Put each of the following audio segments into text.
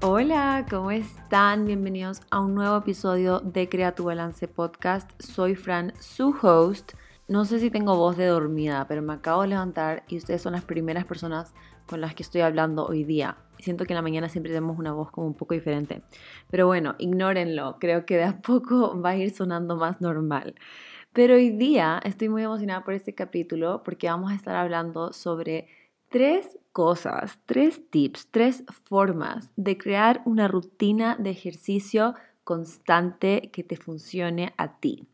Hola, ¿cómo están? Bienvenidos a un nuevo episodio de Crea tu Balance Podcast. Soy Fran, su host. No sé si tengo voz de dormida, pero me acabo de levantar y ustedes son las primeras personas con las que estoy hablando hoy día. Siento que en la mañana siempre tenemos una voz como un poco diferente. Pero bueno, ignórenlo. Creo que de a poco va a ir sonando más normal. Pero hoy día estoy muy emocionada por este capítulo porque vamos a estar hablando sobre tres cosas, tres tips, tres formas de crear una rutina de ejercicio constante que te funcione a ti.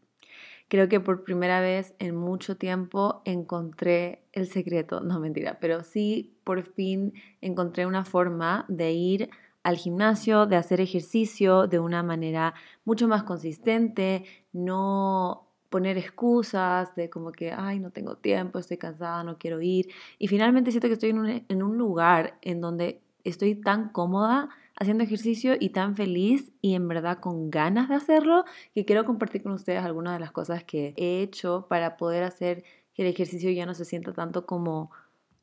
Creo que por primera vez en mucho tiempo encontré el secreto, no mentira, pero sí por fin encontré una forma de ir al gimnasio, de hacer ejercicio de una manera mucho más consistente, no poner excusas de como que, ay, no tengo tiempo, estoy cansada, no quiero ir. Y finalmente siento que estoy en un, en un lugar en donde estoy tan cómoda haciendo ejercicio y tan feliz y en verdad con ganas de hacerlo que quiero compartir con ustedes algunas de las cosas que he hecho para poder hacer que el ejercicio ya no se sienta tanto como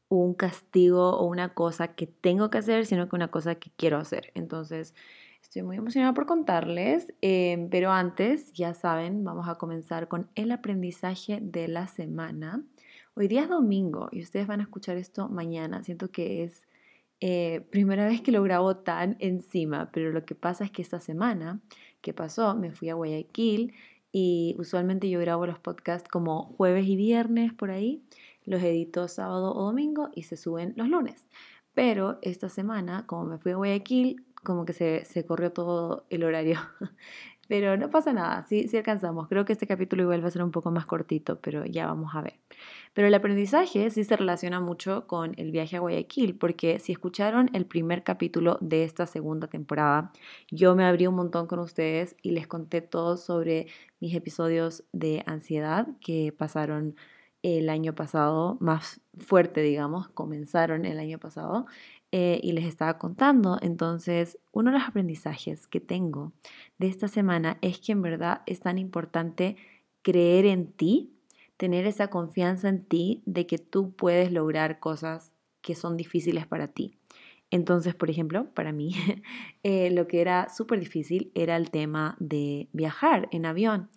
un castigo o una cosa que tengo que hacer, sino que una cosa que quiero hacer. Entonces, Estoy muy emocionada por contarles, em, pero antes, ya saben, vamos a comenzar con el aprendizaje de la semana. Hoy día es domingo y ustedes van a escuchar esto mañana. Siento que es eh, primera vez que lo grabo tan encima, pero lo que pasa es que esta semana que pasó, me fui a Guayaquil y usualmente yo grabo los podcasts como jueves y viernes por ahí, los edito sábado o domingo y se suben los lunes. Pero esta semana, como me fui a Guayaquil, como que se, se corrió todo el horario. Pero no pasa nada, sí, sí alcanzamos. Creo que este capítulo igual va a ser un poco más cortito, pero ya vamos a ver. Pero el aprendizaje sí se relaciona mucho con el viaje a Guayaquil, porque si escucharon el primer capítulo de esta segunda temporada, yo me abrí un montón con ustedes y les conté todo sobre mis episodios de ansiedad que pasaron el año pasado, más fuerte, digamos, comenzaron el año pasado. Eh, y les estaba contando. Entonces, uno de los aprendizajes que tengo de esta semana es que en verdad es tan importante creer en ti, tener esa confianza en ti de que tú puedes lograr cosas que son difíciles para ti. Entonces, por ejemplo, para mí, eh, lo que era súper difícil era el tema de viajar en avión.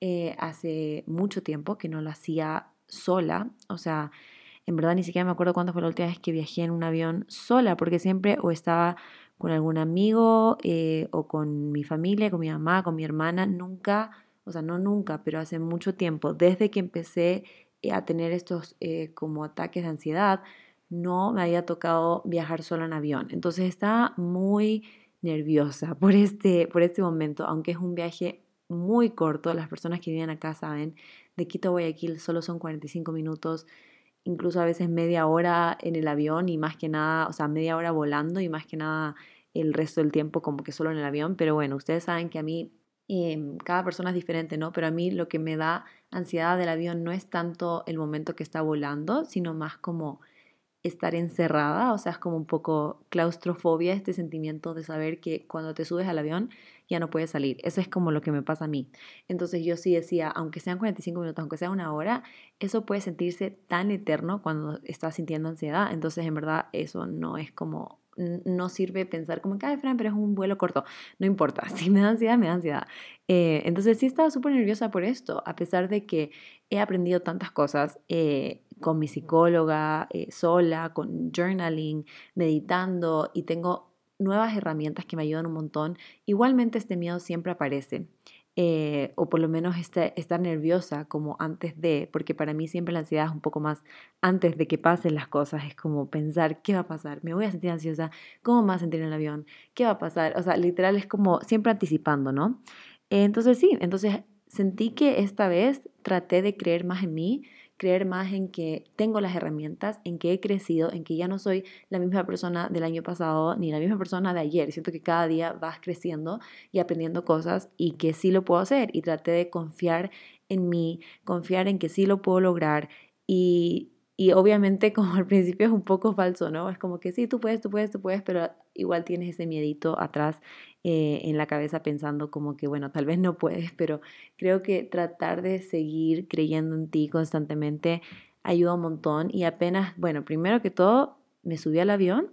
Eh, hace mucho tiempo que no lo hacía sola, o sea, en verdad ni siquiera me acuerdo cuándo fue la última vez que viajé en un avión sola, porque siempre o estaba con algún amigo eh, o con mi familia, con mi mamá, con mi hermana, nunca, o sea, no nunca, pero hace mucho tiempo, desde que empecé eh, a tener estos eh, como ataques de ansiedad, no me había tocado viajar sola en avión. Entonces estaba muy nerviosa por este, por este momento, aunque es un viaje muy corto, las personas que viven acá saben, de Quito a Guayaquil solo son 45 minutos, incluso a veces media hora en el avión y más que nada, o sea, media hora volando y más que nada el resto del tiempo como que solo en el avión. Pero bueno, ustedes saben que a mí em, cada persona es diferente, ¿no? Pero a mí lo que me da ansiedad del avión no es tanto el momento que está volando, sino más como estar encerrada, o sea, es como un poco claustrofobia, este sentimiento de saber que cuando te subes al avión ya no puedes salir. Eso es como lo que me pasa a mí. Entonces yo sí decía, aunque sean 45 minutos, aunque sea una hora, eso puede sentirse tan eterno cuando estás sintiendo ansiedad. Entonces en verdad eso no es como no sirve pensar como que, ay, Fran, pero es un vuelo corto. No importa, si me da ansiedad, me da ansiedad. Eh, entonces sí estaba súper nerviosa por esto, a pesar de que he aprendido tantas cosas eh, con mi psicóloga, eh, sola, con journaling, meditando y tengo nuevas herramientas que me ayudan un montón. Igualmente este miedo siempre aparece. Eh, o por lo menos este, estar nerviosa como antes de, porque para mí siempre la ansiedad es un poco más antes de que pasen las cosas, es como pensar, ¿qué va a pasar? ¿Me voy a sentir ansiosa? ¿Cómo me voy a sentir en el avión? ¿Qué va a pasar? O sea, literal es como siempre anticipando, ¿no? entonces sí, entonces sentí que esta vez traté de creer más en mí, creer más en que tengo las herramientas, en que he crecido, en que ya no soy la misma persona del año pasado ni la misma persona de ayer. Siento que cada día vas creciendo y aprendiendo cosas y que sí lo puedo hacer. Y traté de confiar en mí, confiar en que sí lo puedo lograr y y obviamente como al principio es un poco falso, ¿no? Es como que sí, tú puedes, tú puedes, tú puedes, pero igual tienes ese miedito atrás eh, en la cabeza pensando como que, bueno, tal vez no puedes, pero creo que tratar de seguir creyendo en ti constantemente ayuda un montón y apenas, bueno, primero que todo, me subí al avión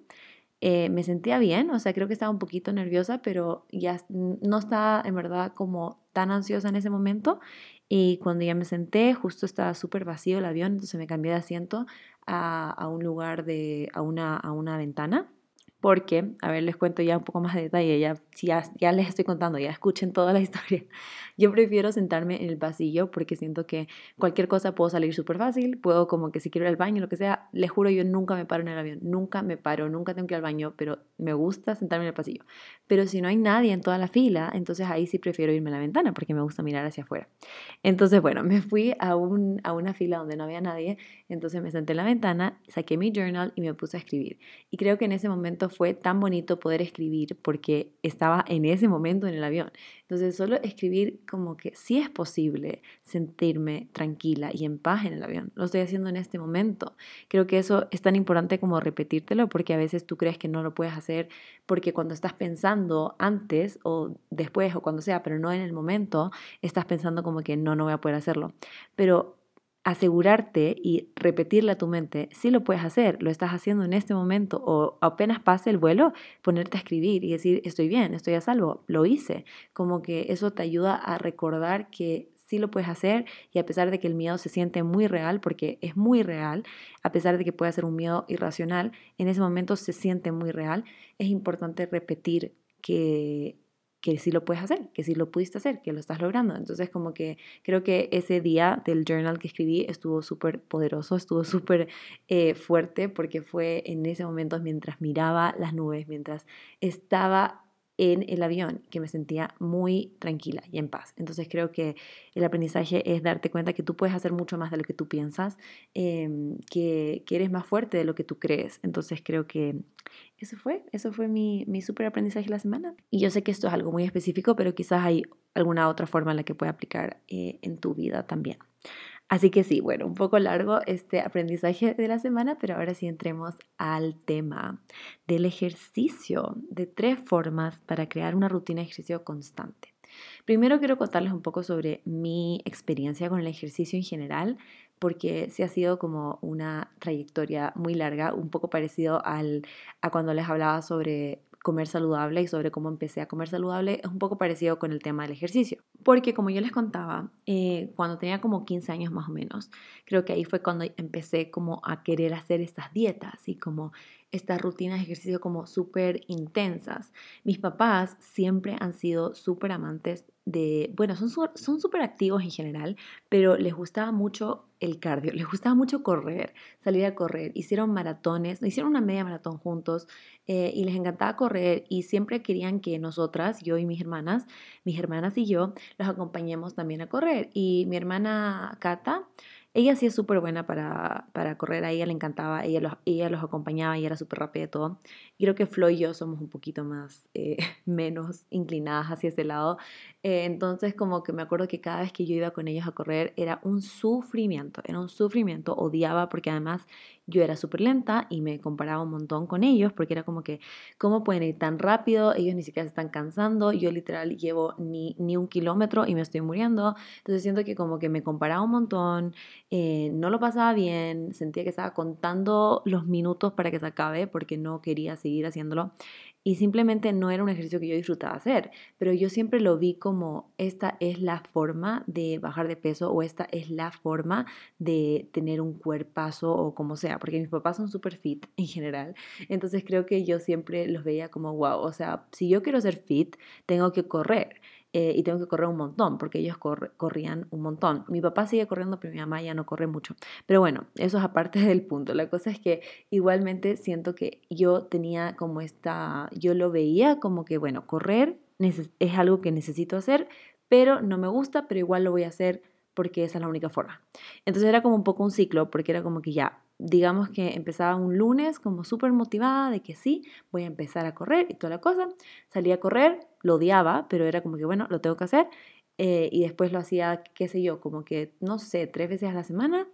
eh, me sentía bien, o sea, creo que estaba un poquito nerviosa, pero ya no estaba en verdad como tan ansiosa en ese momento. Y cuando ya me senté, justo estaba súper vacío el avión, entonces me cambié de asiento a, a un lugar de, a una, a una ventana porque, a ver, les cuento ya un poco más de detalle, ya, ya, les estoy contando, ya escuchen toda la historia. Yo prefiero sentarme en el pasillo porque siento que cualquier cosa puedo salir súper fácil, puedo como que si quiero ir al baño, lo que sea, les juro, yo nunca me paro en el avión, nunca me paro, nunca tengo que ir al baño, pero me gusta sentarme en el pasillo. Pero si no hay nadie en toda la fila, entonces ahí sí prefiero irme a la ventana porque me gusta mirar hacia afuera. Entonces, bueno, me fui a, un, a una fila donde no había nadie, entonces me senté en la ventana, saqué mi journal y me puse a escribir. Y creo que en ese momento fue tan bonito poder escribir porque estaba en ese momento en el avión. Entonces, solo escribir como que sí es posible sentirme tranquila y en paz en el avión. Lo estoy haciendo en este momento. Creo que eso es tan importante como repetírtelo porque a veces tú crees que no lo puedes hacer porque cuando estás pensando antes o después o cuando sea, pero no en el momento, estás pensando como que no, no voy a poder hacerlo. Pero asegurarte y repetirle a tu mente, si lo puedes hacer, lo estás haciendo en este momento o apenas pase el vuelo, ponerte a escribir y decir, estoy bien, estoy a salvo, lo hice. Como que eso te ayuda a recordar que sí lo puedes hacer y a pesar de que el miedo se siente muy real, porque es muy real, a pesar de que puede ser un miedo irracional, en ese momento se siente muy real, es importante repetir que que sí lo puedes hacer, que sí lo pudiste hacer, que lo estás logrando. Entonces como que creo que ese día del journal que escribí estuvo súper poderoso, estuvo súper eh, fuerte porque fue en ese momento mientras miraba las nubes, mientras estaba en el avión, que me sentía muy tranquila y en paz. Entonces creo que el aprendizaje es darte cuenta que tú puedes hacer mucho más de lo que tú piensas, em, que, que, eres más fuerte de lo que tú crees. Entonces creo que eso fue, eso fue mi, mi super aprendizaje de la semana. Y yo sé que esto es algo muy específico, pero quizás hay alguna otra forma en la que pueda aplicar eh, en tu vida también. Así que sí, bueno, un poco largo este aprendizaje de la semana, pero ahora sí entremos al tema del ejercicio, de tres formas para crear una rutina de ejercicio constante. Primero quiero contarles un poco sobre mi experiencia con el ejercicio en general, porque sí ha sido como una trayectoria muy larga, un poco parecido al, a cuando les hablaba sobre comer saludable y sobre cómo empecé a comer saludable es un poco parecido con el tema del ejercicio. Porque como yo les contaba, eh, cuando tenía como 15 años más o menos, creo que ahí fue cuando empecé como a querer hacer estas dietas y como estas rutinas de ejercicio como súper intensas. Mis papás siempre han sido súper amantes de, bueno, son súper activos en general, pero les gustaba mucho el cardio, les gustaba mucho correr, salir a correr, hicieron maratones, hicieron una media maratón juntos eh, y les encantaba correr y siempre querían que nosotras, yo y mis hermanas, mis hermanas y yo, los acompañemos también a correr. Y mi hermana Cata, ella sí es súper buena para, para, correr, a ella le encantaba, ella los, ella los acompañaba y era súper rápida y todo. Creo que Flo y yo somos un poquito más, eh, menos inclinadas hacia ese lado. Eh, entonces como que me acuerdo que cada vez que yo iba con ellos a correr era un sufrimiento, era un sufrimiento, odiaba porque además yo era súper lenta y me comparaba un montón con ellos porque era como que, ¿cómo pueden ir tan rápido? Ellos ni siquiera se están cansando, yo literal llevo ni, ni un kilómetro y me estoy muriendo. Entonces siento que como que me comparaba un montón, eh, no lo pasaba bien, sentía que estaba contando los minutos para que se acabe porque no quería seguir haciéndolo y simplemente no era un ejercicio que yo disfrutaba hacer, pero yo siempre lo vi como esta es la forma de bajar de peso o esta es la forma de tener un cuerpazo o como sea, porque mis papás son súper fit en general, entonces creo que yo siempre los veía como wow, o sea, si yo quiero ser fit, tengo que correr. Eh, y tengo que correr un montón, porque ellos corrían un montón. Mi papá sigue corriendo, pero mi mamá ya no corre mucho. Pero bueno, eso es aparte del punto. La cosa es que igualmente siento que yo tenía como esta, yo lo veía como que, bueno, correr es algo que necesito hacer, pero no me gusta, pero igual lo voy a hacer porque esa es la única forma. Entonces era como un poco un ciclo, porque era como que ya, digamos que empezaba un lunes como súper motivada de que sí, voy a empezar a correr y toda la cosa. Salía a correr, lo odiaba, pero era como que bueno, lo tengo que hacer. Eh, y después lo hacía, qué sé yo, como que, no sé, tres veces a la semana.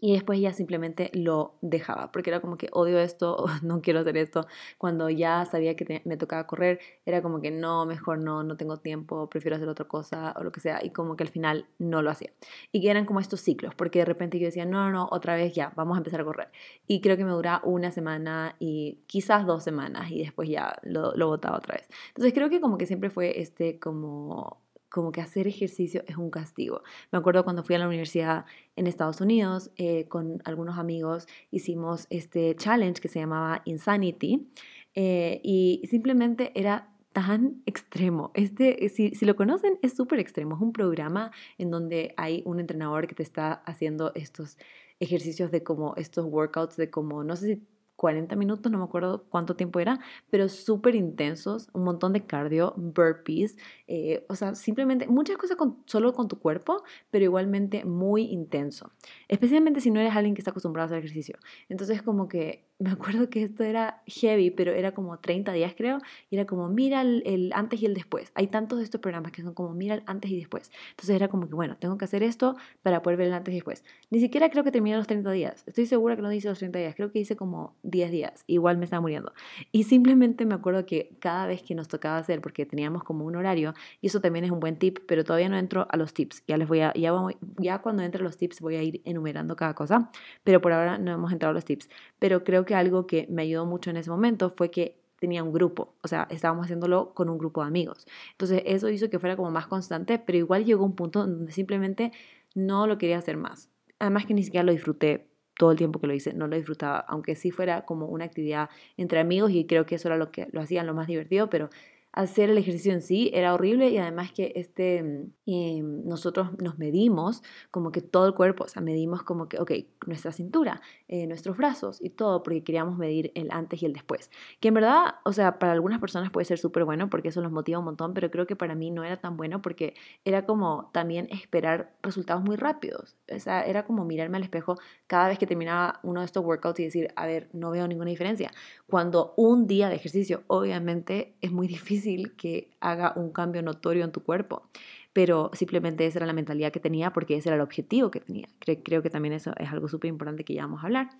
Y después ya simplemente lo dejaba, porque era como que odio esto, no quiero hacer esto. Cuando ya sabía que me tocaba correr, era como que no, mejor no, no tengo tiempo, prefiero hacer otra cosa o lo que sea. Y como que al final no lo hacía. Y que eran como estos ciclos, porque de repente yo decía, no, no, no, otra vez ya, vamos a empezar a correr. Y creo que me dura una semana y quizás dos semanas y después ya lo, lo botaba otra vez. Entonces creo que como que siempre fue este como como que hacer ejercicio es un castigo. Me acuerdo cuando fui a la universidad en Estados Unidos eh, con algunos amigos, hicimos este challenge que se llamaba Insanity eh, y simplemente era tan extremo. Este, si, si lo conocen, es súper extremo. Es un programa en donde hay un entrenador que te está haciendo estos ejercicios de como estos workouts de como, no sé si 40 minutos, no me acuerdo cuánto tiempo era, pero súper intensos, un montón de cardio, burpees, eh, o sea, simplemente muchas cosas solo con tu cuerpo, pero igualmente muy intenso, especialmente si no eres alguien que está acostumbrado a hacer ejercicio. Entonces como que me acuerdo que esto era heavy, pero era como 30 días creo, y era como mira el, antes y el después. Hay tantos de estos programas que son como mira el antes y después. Entonces era como que bueno, tengo que hacer esto para poder ver el antes y después. Ni siquiera creo que terminé los 30 días. Estoy segura que no dice los 30 días, creo que hice como 10 días. Igual me estaba muriendo. Y simplemente me acuerdo que cada vez que nos tocaba hacer, porque teníamos como un horario, y eso también es un buen tip, pero todavía no entro a los tips. Ya les voy a, ya, ya cuando entre los tips voy a ir enumerando cada cosa, pero por ahora no hemos entrado a los tips. Pero creo que algo que me ayudó mucho en ese momento fue que tenía un grupo, o sea, estábamos haciéndolo con un grupo de amigos. Entonces eso hizo que fuera como más constante, pero igual llegó un punto donde simplemente no lo quería hacer más. Además que ni siquiera lo disfruté todo el tiempo que lo hice, no lo disfrutaba, aunque sí fuera como una actividad entre amigos y creo que eso era lo que lo hacían lo más divertido, pero hacer el ejercicio en sí era horrible y además que este, eh, nosotros nos medimos como que todo el cuerpo, o sea, medimos como que, ok, nuestra cintura, eh, nuestros brazos y todo, porque queríamos medir el antes y el después. Que en verdad, o sea, para algunas personas puede ser súper bueno porque eso los motiva un montón, pero creo que para mí no era tan bueno porque era como también esperar resultados muy rápidos. O sea, era como mirarme al espejo cada vez que terminaba uno de estos workouts y decir, a ver, no veo ninguna diferencia. Cuando un día de ejercicio, obviamente, es muy difícil que haga un cambio notorio en tu cuerpo, pero simplemente esa era la mentalidad que tenía porque ese era el objetivo que tenía. Creo, que también eso es algo súper importante que ya vamos a hablar.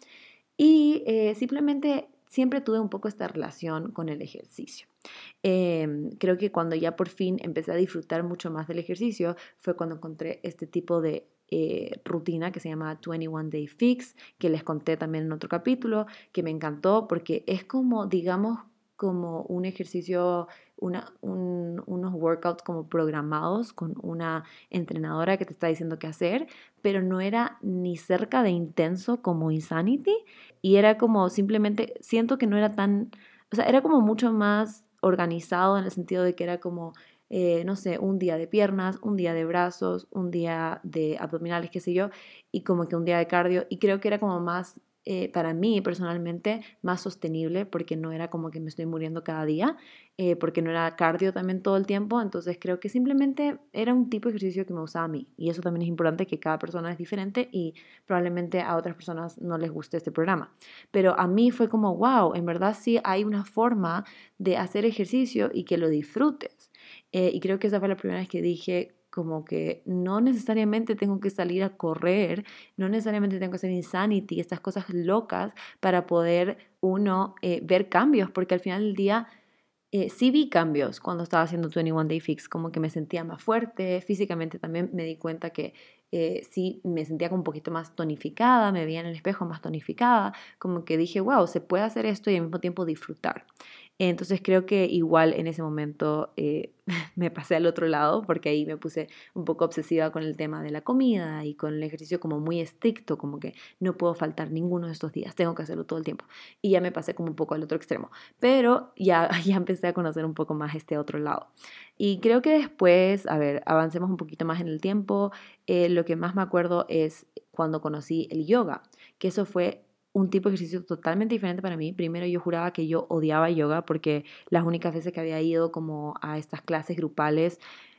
Y eh, simplemente siempre tuve un poco esta relación con el ejercicio. Em, creo que cuando ya por fin empecé a disfrutar mucho más del ejercicio fue cuando encontré este tipo de eh, rutina que se llama 21 Day Fix, que les conté también en otro capítulo, que me encantó porque es como, digamos, como un ejercicio, una, unos workouts como programados con una entrenadora que te está diciendo qué hacer, pero no era ni cerca de intenso como Insanity y era como simplemente, siento que no era tan, o sea, era como mucho más organizado en el sentido de que era como, eh, no sé, un día de piernas, un día de brazos, un día de abdominales, qué sé yo, y como que un día de cardio, y creo que era como más eh, para mí personalmente más sostenible porque no era como que me estoy muriendo cada día, eh, porque no era cardio también todo el tiempo, entonces creo que simplemente era un tipo de ejercicio que me usaba a mí y eso también es importante que cada persona es diferente y probablemente a otras personas no les guste este programa. Pero a mí fue como, wow, en verdad sí hay una forma de hacer ejercicio y que lo disfrutes. Eh, y creo que esa fue la primera vez que dije, como que no necesariamente tengo que salir a correr, no necesariamente tengo que hacer insanity, estas cosas locas para poder uno eh, ver cambios, porque al final del día eh, sí vi cambios cuando estaba haciendo 21 Day Fix, como que me sentía más fuerte, físicamente también me di cuenta que eh, sí me sentía como un poquito más tonificada, me veía en el espejo más tonificada, como que dije, wow, se puede hacer esto y al mismo tiempo disfrutar. Entonces creo que igual en ese momento eh, me pasé al otro lado porque ahí me puse un poco obsesiva con el tema de la comida y con el ejercicio como muy estricto, como que no puedo faltar ninguno de estos días, tengo que hacerlo todo el tiempo. Y ya me pasé como un poco al otro extremo, pero ya, ya empecé a conocer un poco más este otro lado. Y creo que después, a ver, avancemos un poquito más en el tiempo, eh, lo que más me acuerdo es cuando conocí el yoga, que eso fue un tipo de ejercicio totalmente diferente para mí. Primero yo juraba que yo odiaba yoga porque las únicas veces que había ido como a estas clases grupales,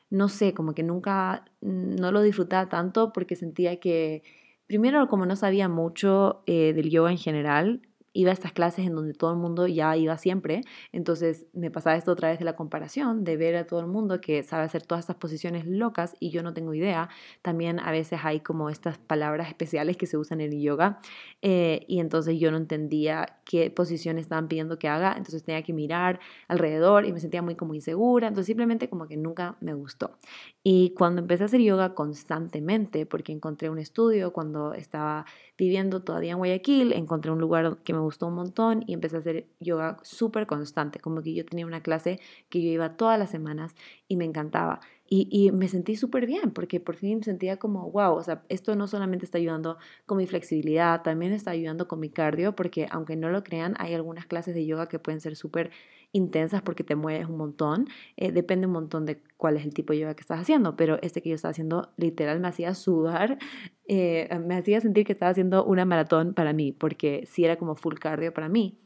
no sé, como que nunca, no lo disfrutaba tanto porque sentía que, primero como no sabía mucho eh, del yoga en general, iba a estas clases en donde todo el mundo ya iba siempre, entonces me pasaba esto otra vez de la comparación, de ver a todo el mundo que sabe hacer todas estas posiciones locas y yo no tengo idea. También a veces hay como estas palabras especiales que se usan en el yoga eh, y entonces yo no entendía qué posiciones estaban pidiendo que haga, entonces tenía que mirar alrededor y me sentía muy como insegura, entonces simplemente como que nunca me gustó. Y cuando empecé a hacer yoga constantemente, porque encontré un estudio cuando estaba viviendo todavía en Guayaquil, encontré un lugar que me gustó un montón y empecé a hacer yoga súper constante, como que yo tenía una clase que yo iba todas las semanas y me encantaba. Y, me sentí súper bien porque por fin sentía como, wow, o sea, esto no solamente está ayudando con mi flexibilidad, también está ayudando con mi cardio, porque aunque no lo crean, hay algunas clases de yoga que pueden ser súper intensas porque te mueves un montón. Eh, depende un montón de cuál es el tipo de yoga que estás haciendo, pero este que yo estaba haciendo literal me hacía sudar, eh, me hacía sentir que estaba haciendo una maratón para mí, porque sí era como full cardio para mí.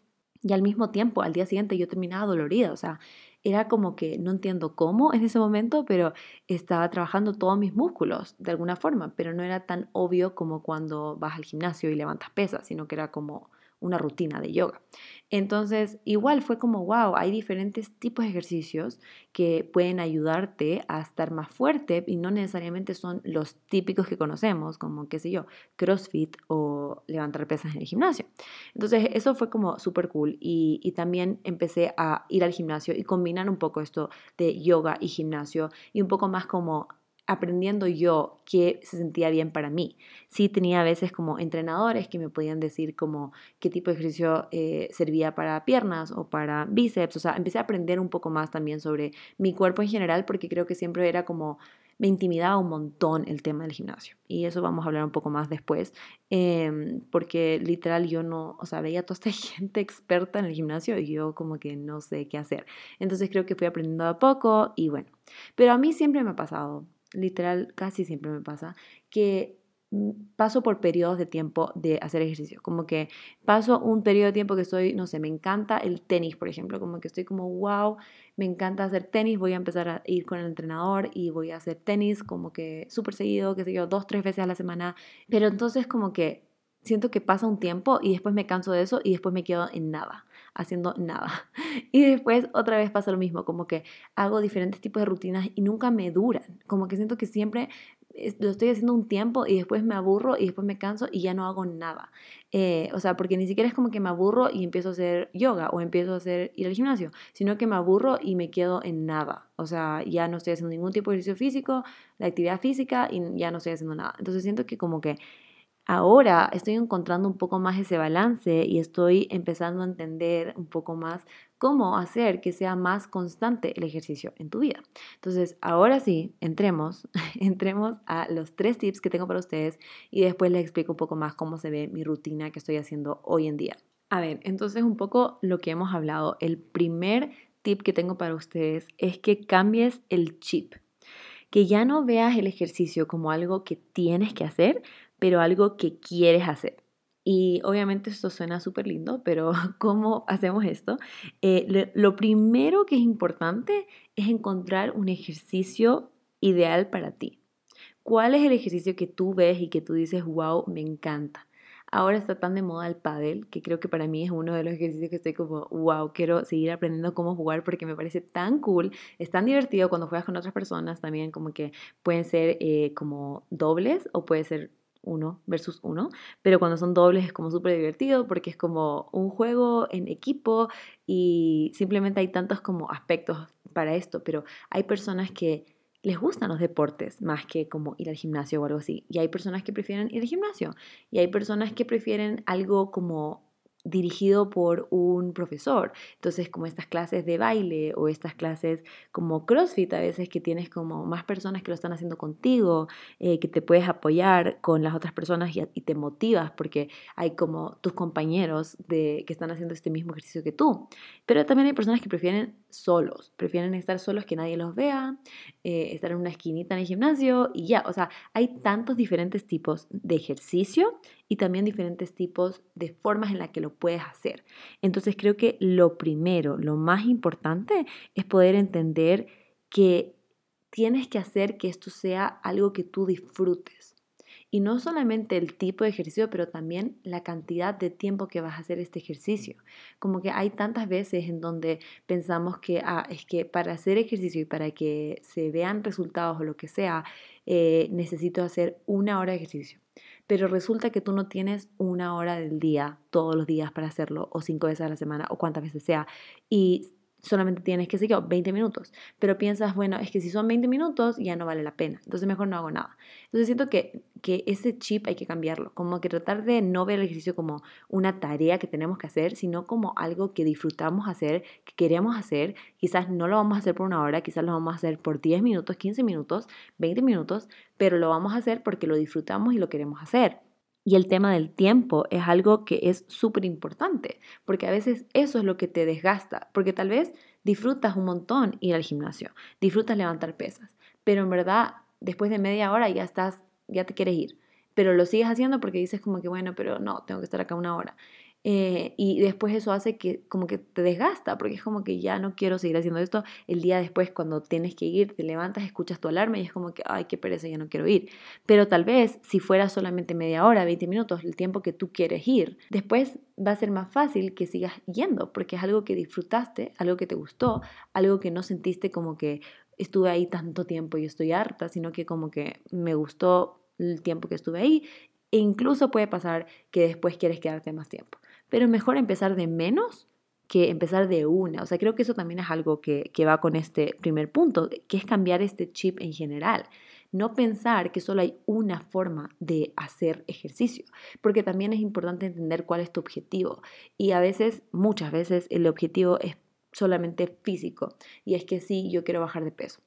Y al mismo tiempo, al día siguiente yo terminaba dolorida, o sea, era como que no entiendo cómo en ese momento, pero estaba trabajando todos mis músculos de alguna forma, pero no era tan obvio como cuando vas al gimnasio y levantas pesas, sino que era como una rutina de yoga. Entonces, igual fue como, wow, hay diferentes tipos de ejercicios que pueden ayudarte a estar más fuerte y no necesariamente son los típicos que conocemos, como, qué sé yo, CrossFit o levantar pesas en el gimnasio. Entonces, eso fue como súper cool y, y también empecé a ir al gimnasio y combinar un poco esto de yoga y gimnasio y un poco más como aprendiendo yo qué se sentía bien para mí. Sí tenía a veces como entrenadores que me podían decir como qué tipo de ejercicio eh, servía para piernas o para bíceps. O sea, empecé a aprender un poco más también sobre mi cuerpo en general porque creo que siempre era como me intimidaba un montón el tema del gimnasio. Y eso vamos a hablar un poco más después, em, porque literal yo no, o sea, veía a toda esta gente experta en el gimnasio y yo como que no sé qué hacer. Entonces creo que fui aprendiendo a poco y bueno, pero a mí siempre me ha pasado literal casi siempre me pasa, que mm, paso por periodos de tiempo de hacer ejercicio, como que paso un periodo de tiempo que estoy, no sé, me encanta el tenis, por ejemplo, como que estoy como, wow, me encanta hacer tenis, voy a empezar a ir con el entrenador y voy a hacer tenis como que súper seguido, que sé yo, dos, tres veces a la semana, pero entonces como que siento que pasa un tiempo y después me canso de eso y después me quedo en nada haciendo nada. Y después otra vez pasa lo mismo, como que hago diferentes tipos de rutinas y nunca me duran. Como que siento que siempre lo estoy haciendo un tiempo y después me aburro y después me canso y ya no hago nada. Eh, o sea, porque ni siquiera es como que me aburro y empiezo a hacer yoga o empiezo a hacer ir al gimnasio, sino que me aburro y me quedo en nada. O sea, ya no estoy haciendo ningún tipo de ejercicio físico, la actividad física y ya no estoy haciendo nada. Entonces siento que como que ahora estoy encontrando un poco más ese balance y estoy empezando a entender un poco más cómo hacer que sea más constante el ejercicio en tu vida. Entonces, ahora sí, entremos, entremos a los tres tips que tengo para ustedes y después les explico un poco más cómo se ve mi rutina que estoy haciendo hoy en día. A ver, entonces un poco lo que hemos hablado, el primer tip que tengo para ustedes es que cambies el chip, que ya no veas el ejercicio como algo que tienes que hacer, pero algo que quieres hacer. Y obviamente esto suena súper lindo, pero ¿cómo hacemos esto? Eh, lo primero que es importante es encontrar un ejercicio ideal para ti. ¿Cuál es el ejercicio que tú ves y que tú dices, wow, me encanta? Ahora está tan de moda el pádel que creo que para mí es uno de los ejercicios que estoy como, wow, quiero seguir aprendiendo cómo jugar porque me parece tan cool, es tan divertido cuando juegas con otras personas también, como que pueden ser eh, como dobles o puede ser uno versus uno, pero cuando son dobles es como súper divertido porque es como un juego en equipo y simplemente hay tantos como aspectos para esto, pero hay personas que les gustan los deportes más que como ir al gimnasio o algo así, y hay personas que prefieren ir al gimnasio, y hay personas que prefieren algo como dirigido por un profesor. Entonces, como estas clases de baile o estas clases como CrossFit, a veces que tienes como más personas que lo están haciendo contigo, eh, que te puedes apoyar con las otras personas y, te motivas porque hay como tus compañeros de, que están haciendo este mismo ejercicio que tú. Pero también hay personas que prefieren solos, prefieren estar solos que nadie los vea, eh, estar en una esquinita en el gimnasio y ya, o sea, hay tantos diferentes tipos de ejercicio y también diferentes tipos de formas en las que lo puedes hacer. Entonces creo que lo primero, lo más importante es poder entender que tienes que hacer que esto sea algo que tú disfrutes. Y no solamente el tipo de ejercicio, pero también la cantidad de tiempo que vas a hacer este ejercicio. Como que hay tantas veces en donde pensamos que, ah, es que para hacer ejercicio y para que se vean resultados o lo que sea, eh, necesito hacer una hora de ejercicio. Pero resulta que tú no tienes una hora del día, todos los días para hacerlo, o cinco veces a la semana, o cuántas veces sea. Y solamente tienes, que seguir 20 minutos. Pero piensas, bueno, es que si son 20 minutos ya no vale la pena. Entonces mejor no hago nada. Entonces siento que, que ese chip hay que cambiarlo. Como que tratar de no ver el ejercicio como una tarea que tenemos que hacer, sino como algo que disfrutamos hacer, que queremos hacer. Quizás no lo vamos a hacer por una hora, quizás lo vamos a hacer por 10 minutos, 15 minutos, 20 minutos, pero lo vamos a hacer porque lo disfrutamos y lo queremos hacer. Y el tema del tiempo es algo que es súper importante, porque a veces eso es lo que te desgasta, porque tal vez disfrutas un montón ir al gimnasio, disfrutas levantar pesas, pero en verdad después de media hora ya estás, ya te quieres ir, pero lo sigues haciendo porque dices como que bueno, pero no, tengo que estar acá una hora. Eh, y después eso hace que como que te desgasta, porque es como que ya no quiero seguir haciendo esto. El día después, cuando tienes que ir, te levantas, escuchas tu alarma y es como que, ay, qué pereza, ya no quiero ir. Pero tal vez si fuera solamente media hora, 20 minutos, el tiempo que tú quieres ir, después va a ser más fácil que sigas yendo, porque es algo que disfrutaste, algo que te gustó, algo que no sentiste como que estuve ahí tanto tiempo y estoy harta, sino que como que me gustó el tiempo que estuve ahí. E incluso puede pasar que después quieres quedarte más tiempo pero mejor empezar de menos que empezar de una. O sea, creo que eso también es algo que, va con este primer punto, que es cambiar este chip en general. No pensar que solo hay una forma de hacer ejercicio, porque también es importante entender cuál es tu objetivo. Y a veces, muchas veces, el objetivo es solamente físico. Y es que sí, yo quiero bajar de peso.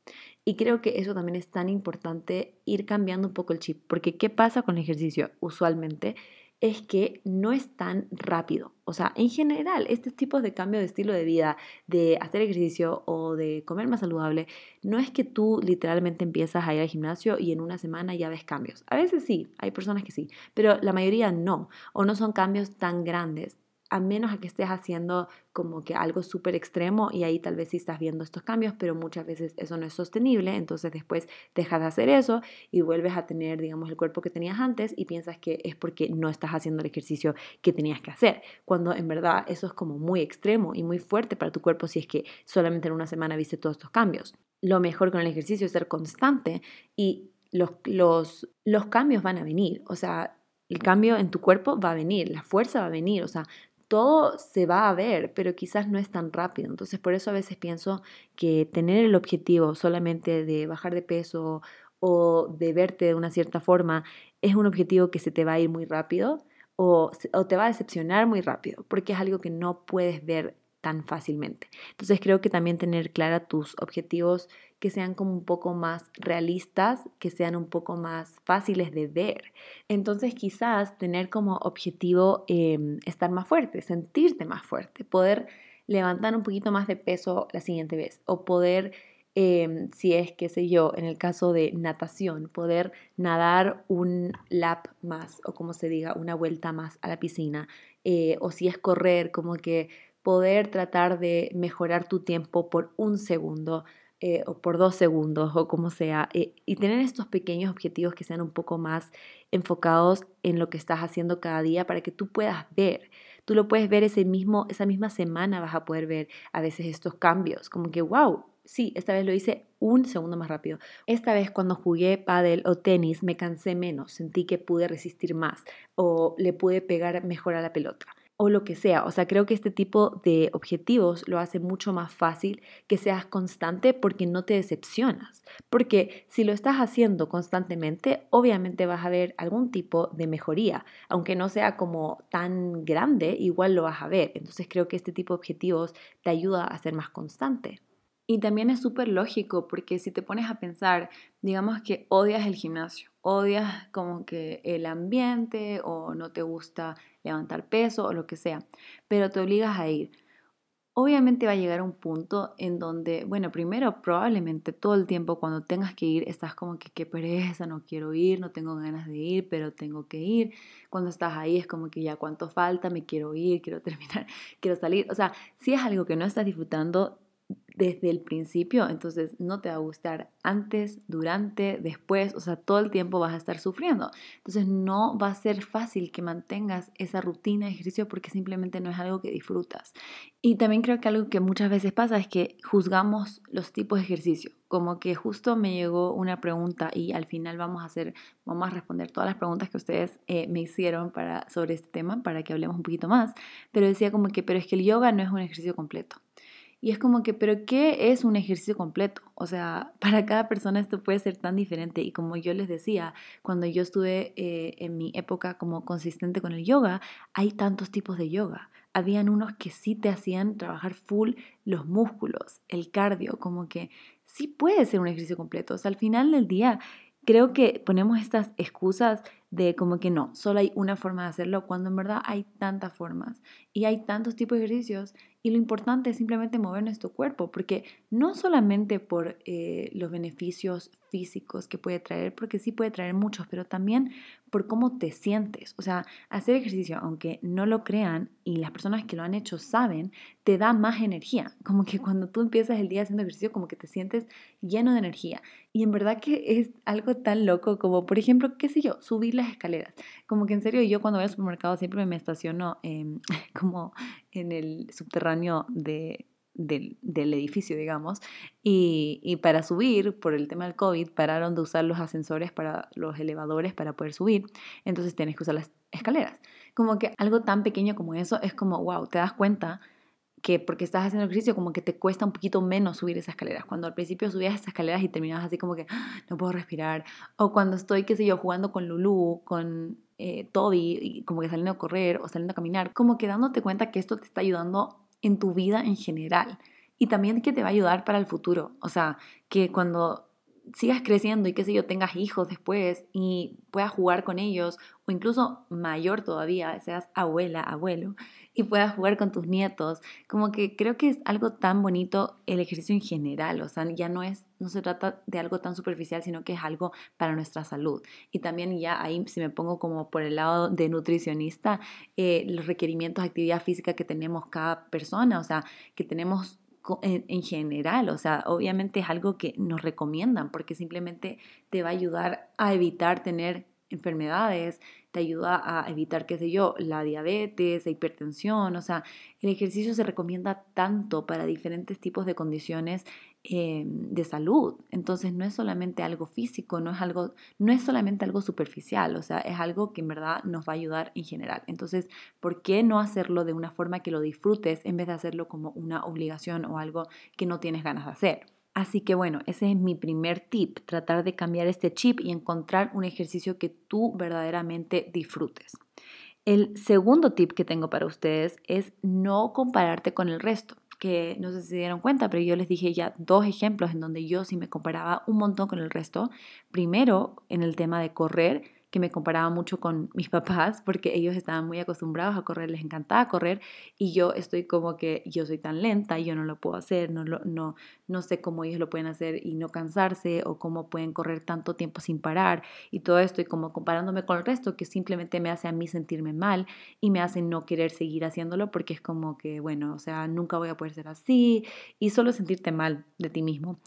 Y creo que eso también es tan importante ir cambiando un poco el chip, porque ¿qué pasa con el ejercicio? Usualmente es que no es tan rápido. O sea, en general, este tipo de cambio de estilo de vida, de hacer ejercicio o de comer más saludable, no es que tú literalmente empiezas a ir al gimnasio y en una semana ya ves cambios. A veces sí, hay personas que sí, pero la mayoría no, o no son cambios tan grandes a menos a que estés haciendo como que algo súper extremo y ahí tal vez sí estás viendo estos cambios, pero muchas veces eso no es sostenible, entonces después dejas de hacer eso y vuelves a tener, digamos, el cuerpo que tenías antes y piensas que es porque no estás haciendo el ejercicio que tenías que hacer, cuando en verdad eso es como muy extremo y muy fuerte para tu cuerpo si es que solamente en una semana viste todos estos cambios. Lo mejor con el ejercicio es ser constante y los, los, los cambios van a venir, o sea, el cambio en tu cuerpo va a venir, la fuerza va a venir, o sea, todo se va a ver, pero quizás no es tan rápido. Entonces, por eso a veces pienso que tener el objetivo solamente de bajar de peso o de verte de una cierta forma es un objetivo que se te va a ir muy rápido o, te va a decepcionar muy rápido, porque es algo que no puedes ver tan fácilmente. Entonces creo que también tener clara tus objetivos que sean como un poco más realistas, que sean un poco más fáciles de ver. Entonces quizás tener como objetivo em, estar más fuerte, sentirte más fuerte, poder levantar un poquito más de peso la siguiente vez o poder, em, si es, qué sé yo, en el caso de natación, poder nadar un lap más o como se diga, una vuelta más a la piscina. Eh, o si es correr, como que poder tratar de mejorar tu tiempo por un segundo eh, o por dos segundos o como sea, eh, y tener estos pequeños objetivos que sean un poco más enfocados en lo que estás haciendo cada día para que tú puedas ver. Tú lo puedes ver ese mismo, esa misma semana vas a poder ver a veces estos cambios, como que, wow, sí, esta vez lo hice un segundo más rápido. Esta vez cuando jugué pádel o tenis me cansé menos, sentí que pude resistir más o le pude pegar mejor a la pelota o lo que sea. O sea, creo que este tipo de objetivos lo hace mucho más fácil que seas constante porque no te decepcionas. Porque si lo estás haciendo constantemente, obviamente vas a ver algún tipo de mejoría. Aunque no sea como tan grande, igual lo vas a ver. Entonces creo que este tipo de objetivos te ayuda a ser más constante. Y también es súper lógico porque si te pones a pensar, digamos que odias el gimnasio, odias como que el ambiente o no te gusta levantar peso o lo que sea, pero te obligas a ir. Obviamente va a llegar un punto en donde, bueno, primero probablemente todo el tiempo cuando tengas que ir estás como que qué pereza, no quiero ir, no tengo ganas de ir, pero tengo que ir. Cuando estás ahí es como que ya cuánto falta, me quiero ir, quiero terminar, quiero salir. O sea, si es algo que no estás disfrutando, desde el principio, entonces no te va a gustar antes, durante, después, o sea, todo el tiempo vas a estar sufriendo. Entonces no va a ser fácil que mantengas esa rutina de ejercicio porque simplemente no es algo que disfrutas. Y también creo que algo que muchas veces pasa es que juzgamos los tipos de ejercicio. Como que justo me llegó una pregunta y al final vamos a hacer, vamos a responder todas las preguntas que ustedes eh, me hicieron para, sobre este tema para que hablemos un poquito más. Pero decía como que, pero es que el yoga no es un ejercicio completo. Y es como que, pero ¿qué es un ejercicio completo? O sea, para cada persona esto puede ser tan diferente. Y como yo les decía, cuando yo estuve eh, en mi época como consistente con el yoga, hay tantos tipos de yoga. Habían unos que sí te hacían trabajar full los músculos, el cardio, como que sí puede ser un ejercicio completo. O sea, al final del día, creo que ponemos estas excusas de como que no, solo hay una forma de hacerlo, cuando en verdad hay tantas formas y hay tantos tipos de ejercicios y lo importante es simplemente mover nuestro cuerpo, porque no solamente por eh, los beneficios físicos que puede traer, porque sí puede traer muchos, pero también por cómo te sientes. O sea, hacer ejercicio, aunque no lo crean y las personas que lo han hecho saben, te da más energía. Como que cuando tú empiezas el día haciendo ejercicio, como que te sientes lleno de energía. Y en verdad que es algo tan loco como, por ejemplo, qué sé yo, subir las escaleras. Como que en serio, yo cuando voy al supermercado siempre me estaciono como en el subterráneo de, del, edificio, digamos, y, y, para subir, por el tema del COVID, pararon de usar los ascensores para los elevadores para poder subir, entonces tienes que usar las escaleras. Como que algo tan pequeño como eso es como, wow, te das cuenta que porque estás haciendo ejercicio como que te cuesta un poquito menos subir esas escaleras. Cuando al principio subías esas escaleras y terminabas así como que ah, no puedo respirar. O cuando estoy, qué sé yo, jugando con Lulu, con eh, Toby, y como que saliendo a correr o saliendo a caminar, como que dándote cuenta que esto te está ayudando en tu vida en general. Y también que te va a ayudar para el futuro. O sea, que cuando sigas creciendo y qué sé yo, tengas hijos después y puedas jugar con ellos, o incluso mayor todavía, seas abuela, abuelo, y puedas jugar con tus nietos. Como que creo que es algo tan bonito el ejercicio en general, o sea, ya no es, no se trata de algo tan superficial, sino que es algo para nuestra salud. Y también ya ahí, si me pongo como por el lado de nutricionista, eh, los requerimientos de actividad física que tenemos cada persona, o sea, que tenemos en, general, o sea, obviamente es algo que nos recomiendan porque simplemente te va a ayudar a evitar tener enfermedades, te ayuda a evitar, qué sé yo, la diabetes, la hipertensión, o sea, el ejercicio se recomienda tanto para diferentes tipos de condiciones eh, de salud. Entonces no es solamente algo físico, no es, algo, no es solamente algo superficial, o sea, es algo que en verdad nos va a ayudar en general. Entonces, ¿por qué no hacerlo de una forma que lo disfrutes en vez de hacerlo como una obligación o algo que no tienes ganas de hacer? Así que bueno, ese es mi primer tip, tratar de cambiar este chip y encontrar un ejercicio que tú verdaderamente disfrutes. El segundo tip que tengo para ustedes es no compararte con el resto, que no sé si se dieron cuenta, pero yo les dije ya dos ejemplos en donde yo sí me comparaba un montón con el resto. Primero, en el tema de correr, que me comparaba mucho con mis papás porque ellos estaban muy acostumbrados a correr, les encantaba correr y yo estoy como que yo soy tan lenta, yo no lo puedo hacer, no, no, no sé cómo ellos lo pueden hacer y no cansarse o cómo pueden correr tanto tiempo sin parar y todo esto y como comparándome con el resto que simplemente me hace a mí sentirme mal y me hace no querer seguir haciéndolo porque es como que, bueno, o sea, nunca voy a poder ser así y solo sentirte mal de ti mismo.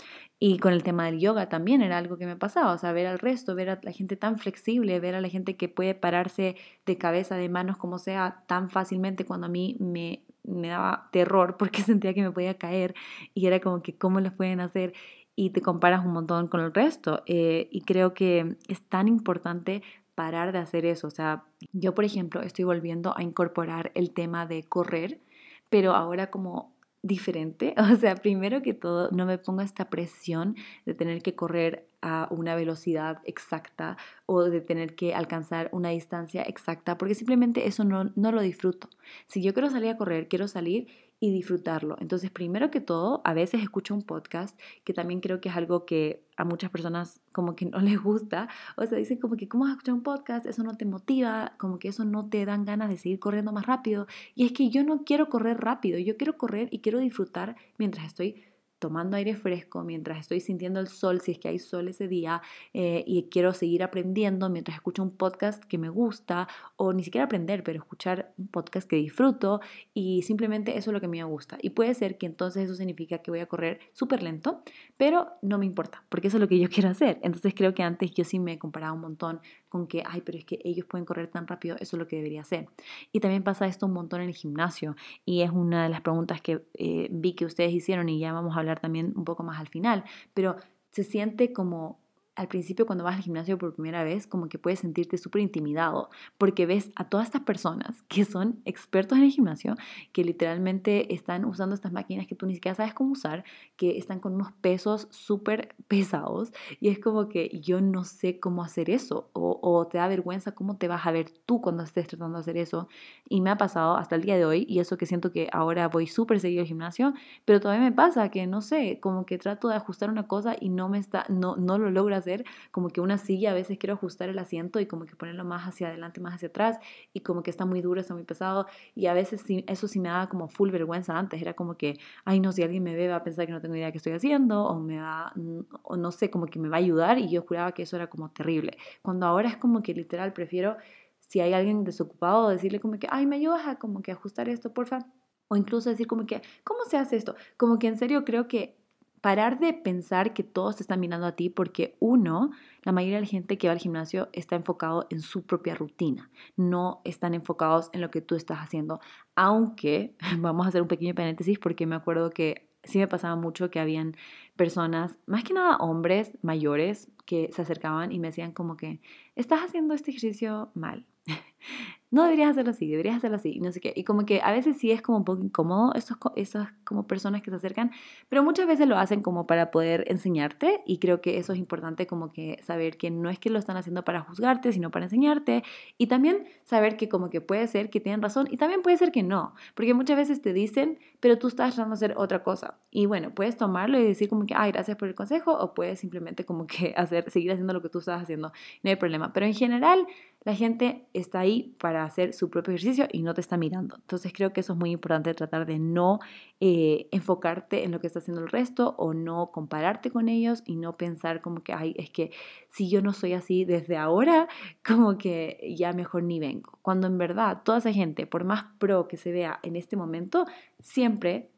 Y con el tema del yoga también era algo que me pasaba, o sea, ver al resto, ver a la gente tan flexible, ver a la gente que puede pararse de cabeza, de manos, como sea, tan fácilmente cuando a mí me, me daba terror porque sentía que me podía caer y era como que cómo lo pueden hacer y te comparas un montón con el resto. Eh, y creo que es tan importante parar de hacer eso. O sea, yo por ejemplo estoy volviendo a incorporar el tema de correr, pero ahora como diferente. O sea, primero que todo, no me pongo esta presión de tener que correr a una velocidad exacta o de tener que alcanzar una distancia exacta, porque simplemente eso no, no lo disfruto. Si yo quiero salir a correr, quiero salir y disfrutarlo. Entonces, primero que todo, a veces escucho un podcast, que también creo que es algo que a muchas personas como que no les gusta, o sea, dicen como que, ¿cómo vas a escuchar un podcast? Eso no te motiva, como que eso no te dan ganas de seguir corriendo más rápido. Y es que yo no quiero correr rápido, yo quiero correr y quiero disfrutar mientras estoy tomando aire fresco, mientras estoy sintiendo el sol, si es que hay sol ese día, eh, y quiero seguir aprendiendo, mientras escucho un podcast que me gusta, o ni siquiera aprender, pero escuchar un podcast que disfruto, y simplemente eso es lo que a mí me gusta. Y puede ser que entonces eso significa que voy a correr súper lento, pero no me importa, porque eso es lo que yo quiero hacer. Entonces creo que antes yo sí me comparaba un montón con que, ay, pero es que ellos pueden correr tan rápido, eso es lo que debería hacer. Y también pasa esto un montón en el gimnasio, y es una de las preguntas que eh, vi que ustedes hicieron, y ya vamos a hablar también un poco más al final, pero se siente como al principio cuando vas al gimnasio por primera vez, como que puedes sentirte súper intimidado, porque ves a todas estas personas que son expertos en el gimnasio, que literalmente están usando estas máquinas que tú ni siquiera sabes cómo usar, que están con unos pesos súper pesados, y es como que yo no sé cómo hacer eso, o, te da vergüenza cómo te vas a ver tú cuando estés tratando de hacer eso, y me ha pasado hasta el día de hoy, y eso que siento que ahora voy súper seguido al gimnasio, pero todavía me pasa que, no sé, como que trato de ajustar una cosa y no me está, no, no lo logro hacer, como que una silla a veces quiero ajustar el asiento y como que ponerlo más hacia adelante, más hacia atrás y como que está muy duro, está muy pesado y a veces eso sí me daba como full vergüenza antes, era como que, ay no, si alguien me ve va a pensar que no tengo idea de qué estoy haciendo o me va, o no sé, como que me va a ayudar y yo juraba que eso era como terrible. Cuando ahora es como que literal prefiero si hay alguien desocupado, decirle como que, ay, me ayudas a como que ajustar esto, porfa. O incluso decir como que, ¿cómo se hace esto? Como que en serio creo que parar de pensar que todos te están mirando a ti porque uno, la mayoría de la gente que va al gimnasio está enfocado en su propia rutina, no están enfocados en lo que tú estás haciendo, aunque vamos a hacer un pequeño paréntesis porque me acuerdo que sí me pasaba mucho que habían personas, más que nada hombres mayores, que se acercaban y me decían como que, estás haciendo este ejercicio mal no deberías hacerlo así, deberías hacerlo así, no sé qué. Y como que a veces sí es como un poco incómodo esos, esas como personas que se acercan, pero muchas veces lo hacen como para poder enseñarte y creo que eso es importante como que saber que no es que lo están haciendo para juzgarte, sino para enseñarte y también saber que como que puede ser que tienen razón y también puede ser que no, porque muchas veces te dicen, pero tú estás tratando de hacer otra cosa. Y bueno, puedes tomarlo y decir como que, ay, gracias por el consejo o puedes simplemente como que hacer, seguir haciendo lo que tú estás haciendo, no hay problema. Pero en general, la gente está ahí para hacer su propio ejercicio y no te está mirando. Entonces creo que eso es muy importante, tratar de no eh, enfocarte en lo que está haciendo el resto o no compararte con ellos y no pensar como que, ay, es que si yo no soy así desde ahora, como que ya mejor ni vengo. Cuando en verdad toda esa gente, por más pro que se vea en este momento, siempre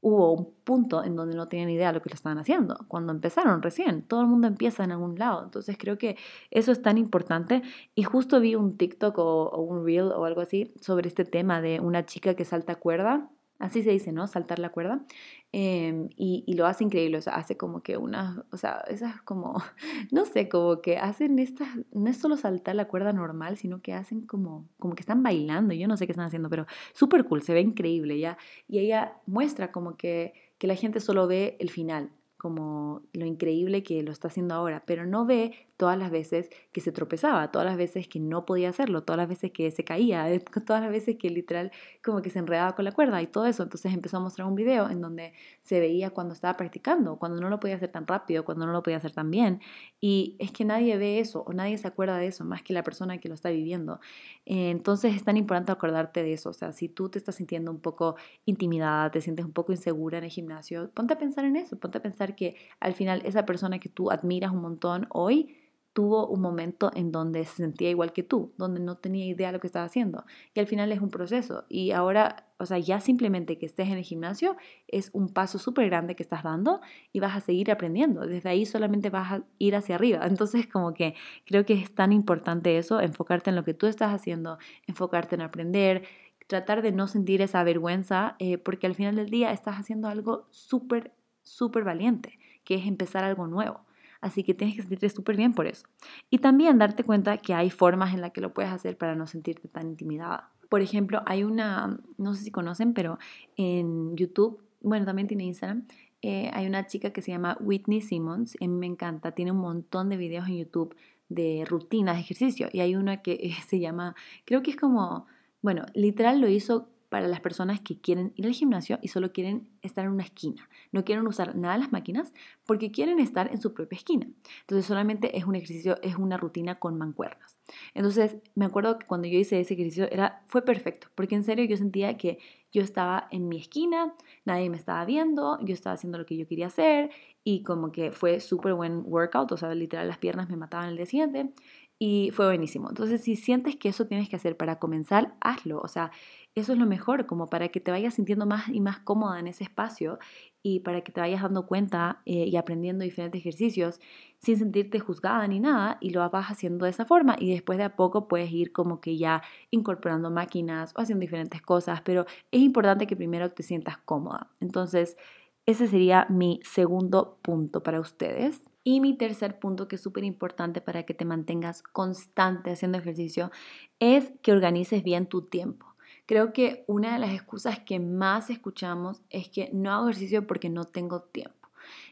hubo un punto en donde no tenían idea de lo que lo estaban haciendo, cuando empezaron recién, todo el mundo empieza en algún lado, entonces creo que eso es tan importante y justo vi un TikTok o, o un reel o algo así sobre este tema de una chica que salta cuerda Así se dice, ¿no? Saltar la cuerda. Em, y, y, lo hace increíble, o sea, hace como que una, o sea, esas como, no sé, como que hacen estas, no es solo saltar la cuerda normal, sino que hacen como, como que están bailando, yo no sé qué están haciendo, pero súper cool, se ve increíble, ¿ya? Y ella muestra como que, que la gente solo ve el final, como lo increíble que lo está haciendo ahora, pero no ve todas las veces que se tropezaba, todas las veces que no podía hacerlo, todas las veces que se caía, eh, todas las veces que literal como que se enredaba con la cuerda y todo eso. Entonces empezó a mostrar un video en donde se veía cuando estaba practicando, cuando no lo podía hacer tan rápido, cuando no lo podía hacer tan bien. Y es que nadie ve eso o nadie se acuerda de eso más que la persona que lo está viviendo. Entonces es tan importante acordarte de eso. O sea, si tú te estás sintiendo un poco intimidada, te sientes un poco insegura en el gimnasio, ponte a pensar en eso, ponte a pensar que al final esa persona que tú admiras un montón hoy, tuvo un momento en donde se sentía igual que tú, donde no tenía idea de lo que estaba haciendo. Y al final es un proceso. Y ahora, o sea, ya simplemente que estés en el gimnasio es un paso súper grande que estás dando y vas a seguir aprendiendo. Desde ahí solamente vas a ir hacia arriba. Entonces, como que creo que es tan importante eso, enfocarte en lo que tú estás haciendo, enfocarte en aprender, tratar de no sentir esa vergüenza, eh, porque al final del día estás haciendo algo súper, súper valiente, que es empezar algo nuevo. Así que tienes que sentirte súper bien por eso. Y también darte cuenta que hay formas en las que lo puedes hacer para no sentirte tan intimidada. Por ejemplo, hay una, no sé si conocen, pero en YouTube, bueno, también tiene Instagram, eh, hay una chica que se llama Whitney Simmons, a mí me encanta, tiene un montón de videos en YouTube de rutinas de ejercicio y hay una que se llama, creo que es como, bueno, literal lo hizo para las personas que quieren ir al gimnasio y solo quieren estar en una esquina. No quieren usar nada de las máquinas porque quieren estar en su propia esquina. Entonces solamente es un ejercicio, es una rutina con mancuernas. Entonces me acuerdo que cuando yo hice ese ejercicio era, fue perfecto porque en serio yo sentía que yo estaba en mi esquina, nadie me estaba viendo, yo estaba haciendo lo que yo quería hacer y como que fue súper buen workout, o sea, literal las piernas me mataban el día siguiente y fue buenísimo. Entonces, si sientes que eso tienes que hacer para comenzar, hazlo. O sea, eso es lo mejor, como para que te vayas sintiendo más y más cómoda en ese espacio y para que te vayas dando cuenta eh, y aprendiendo diferentes ejercicios sin sentirte juzgada ni nada y lo vas haciendo de esa forma y después de a poco puedes ir como que ya incorporando máquinas o haciendo diferentes cosas, pero es importante que primero te sientas cómoda. Entonces, ese sería mi segundo punto para ustedes. Y mi tercer punto, que es súper importante para que te mantengas constante haciendo ejercicio, es que organices bien tu tiempo. Creo que una de las excusas que más escuchamos es que no hago ejercicio porque no tengo tiempo.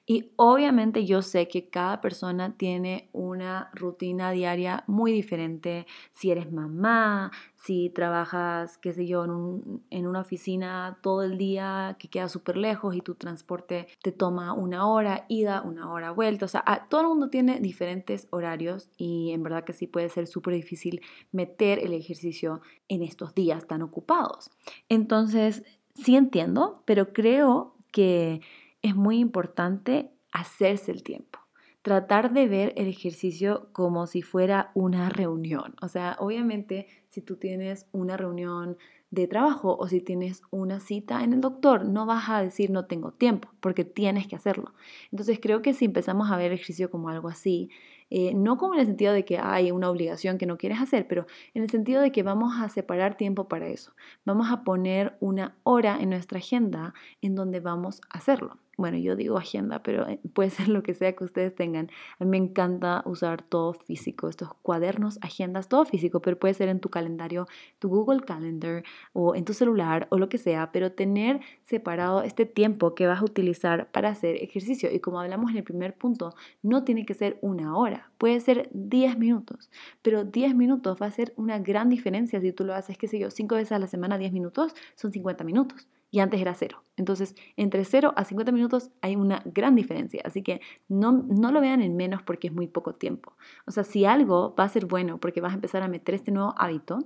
Y obviamente yo sé que cada persona tiene una rutina diaria muy diferente. Si eres mamá, si trabajas, qué sé yo, en, una oficina todo el día que queda súper lejos y tu transporte te toma una hora ida, una hora vuelta. O sea, todo el mundo tiene diferentes horarios y en verdad que sí puede ser súper difícil meter el ejercicio en estos días tan ocupados. Entonces, sí entiendo, pero creo que es muy importante hacerse el tiempo. Tratar de ver el ejercicio como si fuera una reunión. O sea, obviamente si tú tienes una reunión de trabajo o si tienes una cita en el doctor, no vas a decir no tengo tiempo, porque tienes que hacerlo. Entonces creo que si empezamos a ver el ejercicio como algo así, eh, no como en el sentido de que hay una obligación que no quieres hacer, pero en el sentido de que vamos a separar tiempo para eso. Vamos a poner una hora en nuestra agenda en donde vamos a hacerlo bueno, yo digo agenda, pero eh, puede ser lo que sea que ustedes tengan. A mí me encanta usar todo físico, estos cuadernos, agendas, todo físico, pero puede ser en tu calendario, tu Google Calendar o en tu celular o lo que sea, pero tener separado este tiempo que vas a utilizar para hacer ejercicio. Y como hablamos en el primer punto, no tiene que ser una hora, puede ser 10 minutos, pero 10 minutos va a ser una gran diferencia si tú lo haces, qué sé yo, 5 veces a la semana, 10 minutos, son 50 minutos y antes era cero. Entonces, entre 0 a 50 minutos hay una gran diferencia, así que no, no lo vean en menos porque es muy poco tiempo. O sea, si algo va a ser bueno porque vas a empezar a meter este nuevo hábito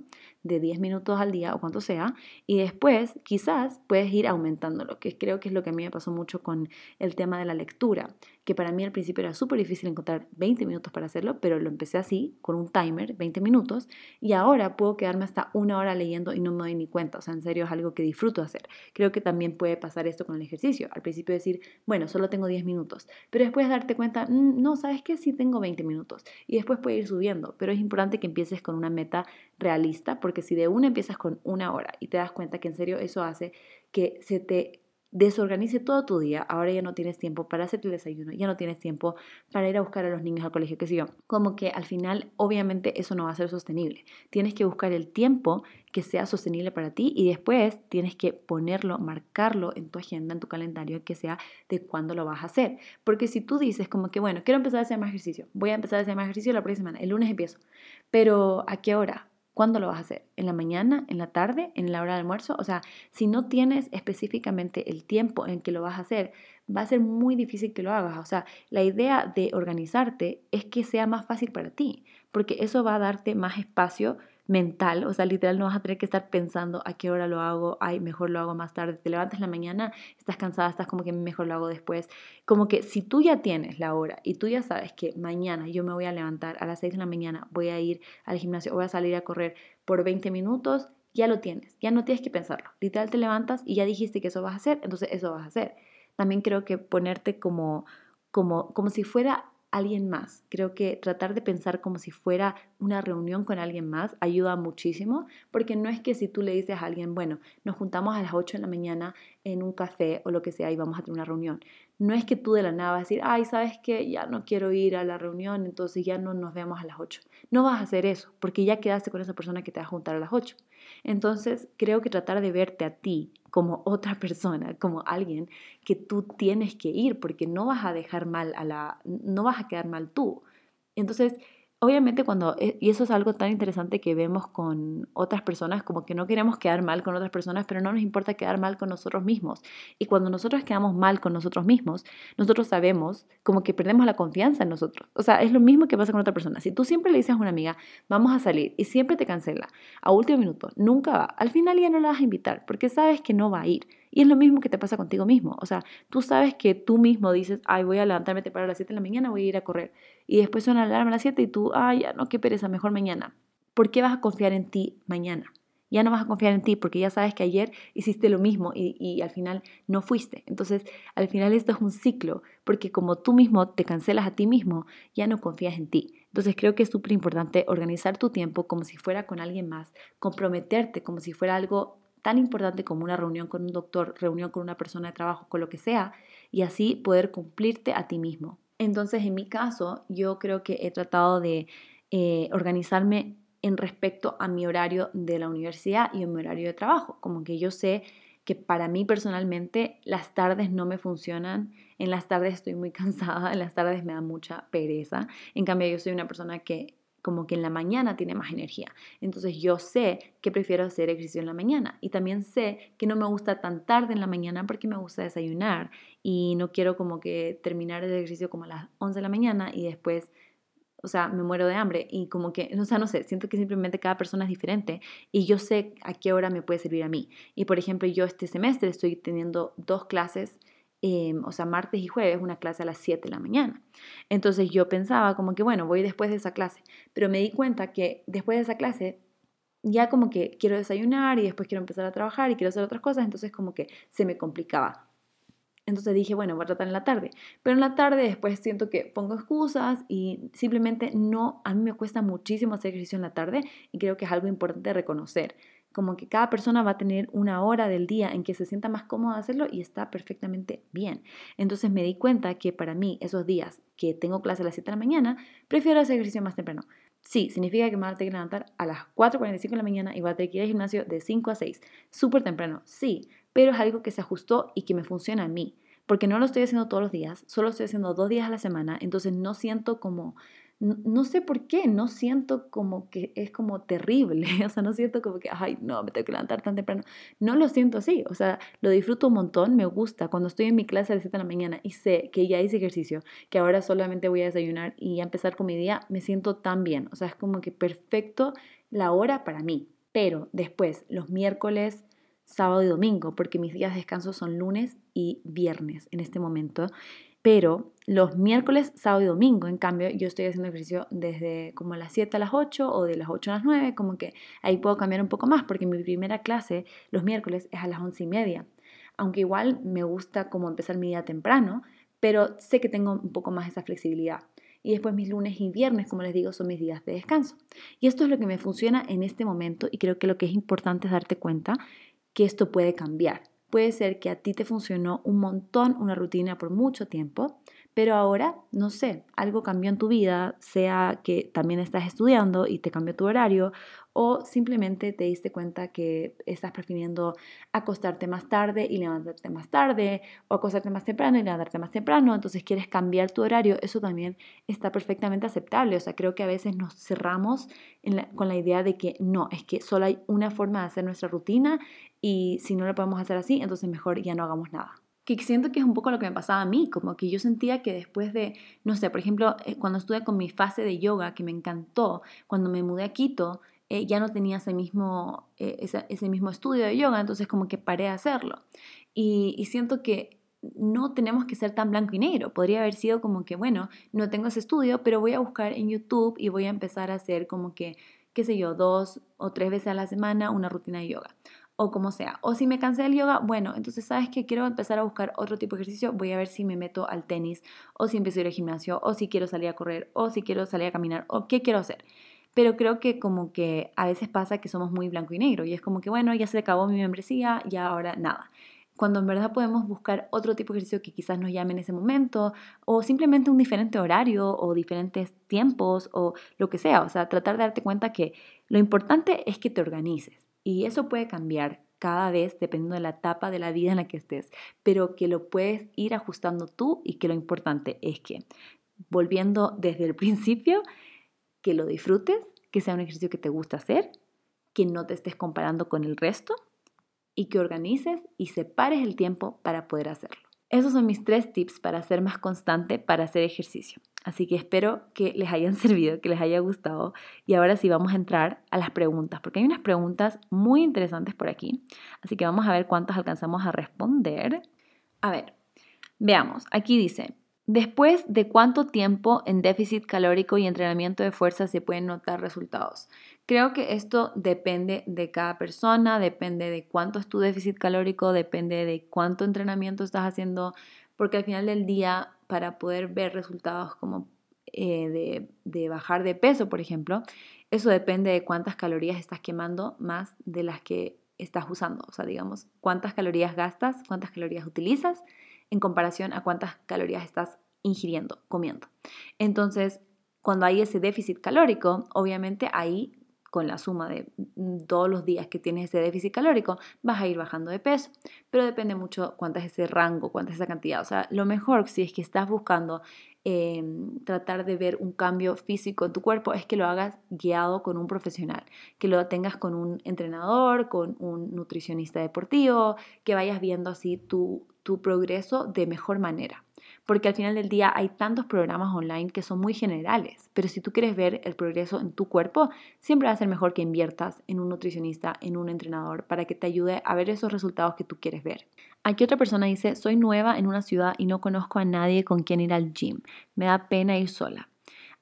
de 10 minutos al día o cuanto sea, y después quizás puedes ir aumentándolo, que creo que es lo que a mí me pasó mucho con el tema de la lectura, que para mí al principio era súper difícil encontrar 20 minutos para hacerlo, pero lo empecé así, con un timer, 20 minutos, y ahora puedo quedarme hasta una hora leyendo y no me doy ni cuenta, o sea, en serio es algo que disfruto hacer. Creo que también puede pasar esto con el ejercicio. Al principio decir, bueno, solo tengo 10 minutos, pero después darte cuenta, mm, no, ¿sabes qué? Sí tengo 20 minutos, y después puede ir subiendo, pero es importante que empieces con una meta realista, porque si de una empiezas con una hora y te das cuenta que en serio eso hace que se te desorganice todo tu día, ahora ya no tienes tiempo para hacer el desayuno, ya no tienes tiempo para ir a buscar a los niños al colegio, qué sé yo. Como que al final, obviamente, eso no va a ser sostenible. Tienes que buscar el tiempo que sea sostenible para ti y después tienes que ponerlo, marcarlo en tu agenda, en tu calendario, que sea de cuándo lo vas a hacer. Porque si tú dices como que, bueno, quiero empezar a hacer más ejercicio, voy a empezar a hacer más ejercicio la próxima semana, el lunes empiezo, pero ¿a qué hora? ¿Cuándo lo vas a hacer? ¿En la mañana? ¿En la tarde? ¿En la hora de almuerzo? O sea, si no tienes específicamente el tiempo en que lo vas a hacer, va a ser muy difícil que lo hagas. O sea, la idea de organizarte es que sea más fácil para ti, porque eso va a darte más espacio mental, o sea, literal no vas a tener que estar pensando a qué hora lo hago, ay, mejor lo hago más tarde, te levantas la mañana, estás cansada, estás como que mejor lo hago después, como que si tú ya tienes la hora y tú ya sabes que mañana yo me voy a levantar a las 6 de la mañana, voy a ir al gimnasio, voy a salir a correr por 20 minutos, ya lo tienes, ya no tienes que pensarlo, literal te levantas y ya dijiste que eso vas a hacer, entonces eso vas a hacer. También creo que ponerte como como, como si fuera alguien más. Creo que tratar de pensar como si fuera una reunión con alguien más ayuda muchísimo, porque no es que si tú le dices a alguien, bueno, nos juntamos a las 8 de la mañana en un café o lo que sea y vamos a tener una reunión. No es que tú de la nada vas a decir, ay, ¿sabes qué? Ya no quiero ir a la reunión, entonces ya no nos vemos a las 8. No vas a hacer eso, porque ya quedaste con esa persona que te va a juntar a las 8. Entonces, creo que tratar de verte a ti como otra persona, como alguien que tú tienes que ir, porque no vas a dejar mal a la, no vas a quedar mal tú. Entonces, obviamente cuando, eh, y eso es algo tan interesante que vemos con otras personas, como que no queremos quedar mal con otras personas, pero no nos importa quedar mal con nosotros mismos. Y cuando nosotros quedamos mal con nosotros mismos, nosotros sabemos como que perdemos la confianza en nosotros. O sea, es lo mismo que pasa con otra persona. Si tú siempre le dices a una amiga, vamos a salir, y siempre te cancela, a último minuto, nunca va, al final ya no la vas a invitar, porque sabes que no va a ir. Y es lo mismo que te pasa contigo mismo. O sea, tú sabes que tú mismo dices, ay, voy a levantarme para las 7 de la mañana, voy a ir a correr. Y después suena la alarma a las 7 y tú, ay, ya no, qué pereza, mejor mañana. ¿Por qué vas a confiar en ti mañana? Ya no vas a confiar en ti porque ya sabes que ayer hiciste lo mismo y, y, al final no fuiste. Entonces, al final esto es un ciclo porque como tú mismo te cancelas a ti mismo, ya no confías en ti. Entonces, creo que es súper importante organizar tu tiempo como si fuera con alguien más, comprometerte como si fuera algo tan importante como una reunión con un doctor, reunión con una persona de trabajo, con lo que sea, y así poder cumplirte a ti mismo. Entonces, en mi caso, yo creo que he tratado de eh, organizarme en respecto a mi horario de la universidad y a mi horario de trabajo. Como que yo sé que para mí personalmente las tardes no me funcionan, en las tardes estoy muy cansada, en las tardes me da mucha pereza. En cambio, yo soy una persona que como que en la mañana tiene más energía. Entonces yo sé que prefiero hacer ejercicio en la mañana y también sé que no me gusta tan tarde en la mañana porque me gusta desayunar y no quiero como que terminar el ejercicio como a las 11 de la mañana y después, o sea, me muero de hambre y como que, o sea, no sé, siento que simplemente cada persona es diferente y yo sé a qué hora me puede servir a mí. Y por ejemplo, yo este semestre estoy teniendo dos clases Em, o sea, martes y jueves, una clase a las 7 de la mañana. Entonces yo pensaba como que, bueno, voy después de esa clase, pero me di cuenta que después de esa clase ya como que quiero desayunar y después quiero empezar a trabajar y quiero hacer otras cosas, entonces como que se me complicaba. Entonces dije, bueno, voy a tratar en la tarde. Pero en la tarde después siento que pongo excusas y simplemente no, a mí me cuesta muchísimo hacer ejercicio en la tarde y creo que es algo importante reconocer como que cada persona va a tener una hora del día en que se sienta más cómoda hacerlo y está perfectamente bien. Entonces me di cuenta que para mí esos días que tengo clase a las 7 de la mañana, prefiero hacer ejercicio más temprano. Sí, significa que me voy a tener que levantar a las 4.45 de la mañana y voy a tener que ir al gimnasio de 5 a 6. Súper temprano, sí, pero es algo que se ajustó y que me funciona a mí. Porque no lo estoy haciendo todos los días, solo estoy haciendo dos días a la semana, entonces no siento como no, sé por qué, no siento como que es como terrible, o sea, no siento como que, ay, no, me tengo que levantar tan temprano. No lo siento así, o sea, lo disfruto un montón, me gusta. Cuando estoy en mi clase a las 7 de la mañana y sé que ya hice ejercicio, que ahora solamente voy a desayunar y a empezar con mi día, me siento tan bien, o sea, es como que perfecto la hora para mí. Pero después, los miércoles, sábado y domingo, porque mis días de descanso son lunes y viernes en este momento. Pero los miércoles, sábado y domingo, en cambio, yo estoy haciendo ejercicio desde como las 7 a las 8 o de las 8 a las 9, como que ahí puedo cambiar un poco más porque mi primera clase los miércoles es a las 11 y media. Aunque igual me gusta como empezar mi día temprano, pero sé que tengo un poco más esa flexibilidad. Y después mis lunes y viernes, como les digo, son mis días de descanso. Y esto es lo que me funciona en este momento y creo que lo que es importante es darte cuenta que esto puede cambiar. Puede ser que a ti te funcionó un montón una rutina por mucho tiempo, pero ahora, no sé, algo cambió en tu vida, sea que también estás estudiando y te cambió tu horario, o simplemente te diste cuenta que estás prefiriendo acostarte más tarde y levantarte más tarde, o acostarte más temprano y levantarte más temprano, entonces quieres cambiar tu horario, eso también está perfectamente aceptable. O sea, creo que a veces nos cerramos con la idea de que no, es que solo hay una forma de hacer nuestra rutina y si no lo podemos hacer así, entonces mejor ya no hagamos nada que siento que es un poco lo que me pasaba a mí, como que yo sentía que después de, no sé, por ejemplo, eh, cuando estuve con mi fase de yoga, que me encantó, cuando me mudé a Quito, eh, ya no tenía ese mismo, eh, ese, mismo estudio de yoga, entonces como que paré a hacerlo. Y, y siento que no tenemos que ser tan blanco y negro. Podría haber sido como que, bueno, no tengo ese estudio, pero voy a buscar en YouTube y voy a empezar a hacer como que, qué sé yo, dos o tres veces a la semana una rutina de yoga o como sea. O si me cansé del yoga, bueno, entonces sabes que quiero empezar a buscar otro tipo de ejercicio, voy a ver si me meto al tenis, o si empiezo a ir al gimnasio, o si quiero salir a correr, o si quiero salir a caminar, o qué quiero hacer pero creo que como que a veces pasa que somos muy blanco y negro y es como que bueno, ya se acabó mi membresía, y ahora nada. Cuando en verdad podemos buscar otro tipo de ejercicio que quizás nos llame en ese momento o simplemente un diferente horario o diferentes tiempos o lo que sea, o sea, tratar de darte cuenta que lo importante es que te organices y eso puede cambiar cada vez dependiendo de la etapa de la vida en la que estés, pero que lo puedes ir ajustando tú y que lo importante es que, volviendo desde el principio, que lo disfrutes, que sea un ejercicio que te gusta hacer, que no te estés comparando con el resto y que organices y separes el tiempo para poder hacerlo. Esos son mis tres tips para ser más constante para hacer ejercicio. Así que espero que les hayan servido, que les haya gustado. Y ahora sí vamos a entrar a las preguntas, porque hay unas preguntas muy interesantes por aquí. Así que vamos a ver cuántas alcanzamos a responder. A ver, veamos. Aquí dice, Después de cuánto tiempo en déficit calórico y entrenamiento de fuerza se pueden notar resultados. Creo que esto depende de cada persona, depende de cuánto es tu déficit calórico, depende de cuánto entrenamiento estás haciendo, porque al final del día, para poder ver resultados como eh, de, de bajar de peso, por ejemplo, eso depende de cuántas calorías estás quemando más de las que estás usando. O sea, digamos, cuántas calorías gastas, cuántas calorías utilizas en comparación a cuántas calorías estás ingiriendo, comiendo. Entonces, cuando hay ese déficit calórico, obviamente ahí con la suma de mm, todos los días que tienes ese déficit calórico, vas a ir bajando de peso. Pero depende mucho cuánto es ese rango, cuánta es esa cantidad. O sea, lo mejor si es que estás buscando em, tratar de ver un cambio físico en tu cuerpo es que lo hagas guiado con un profesional, que lo tengas con un entrenador, con un nutricionista deportivo, que vayas viendo así tu, tu progreso de mejor manera porque al final del día hay tantos programas online que son muy generales, pero si tú quieres ver el progreso en tu cuerpo, siempre va a ser mejor que inviertas en un nutricionista, en un entrenador, para que te ayude a ver esos resultados que tú quieres ver. Aquí otra persona dice, soy nueva en una ciudad y no conozco a nadie con quien ir al gym. Me da pena ir sola.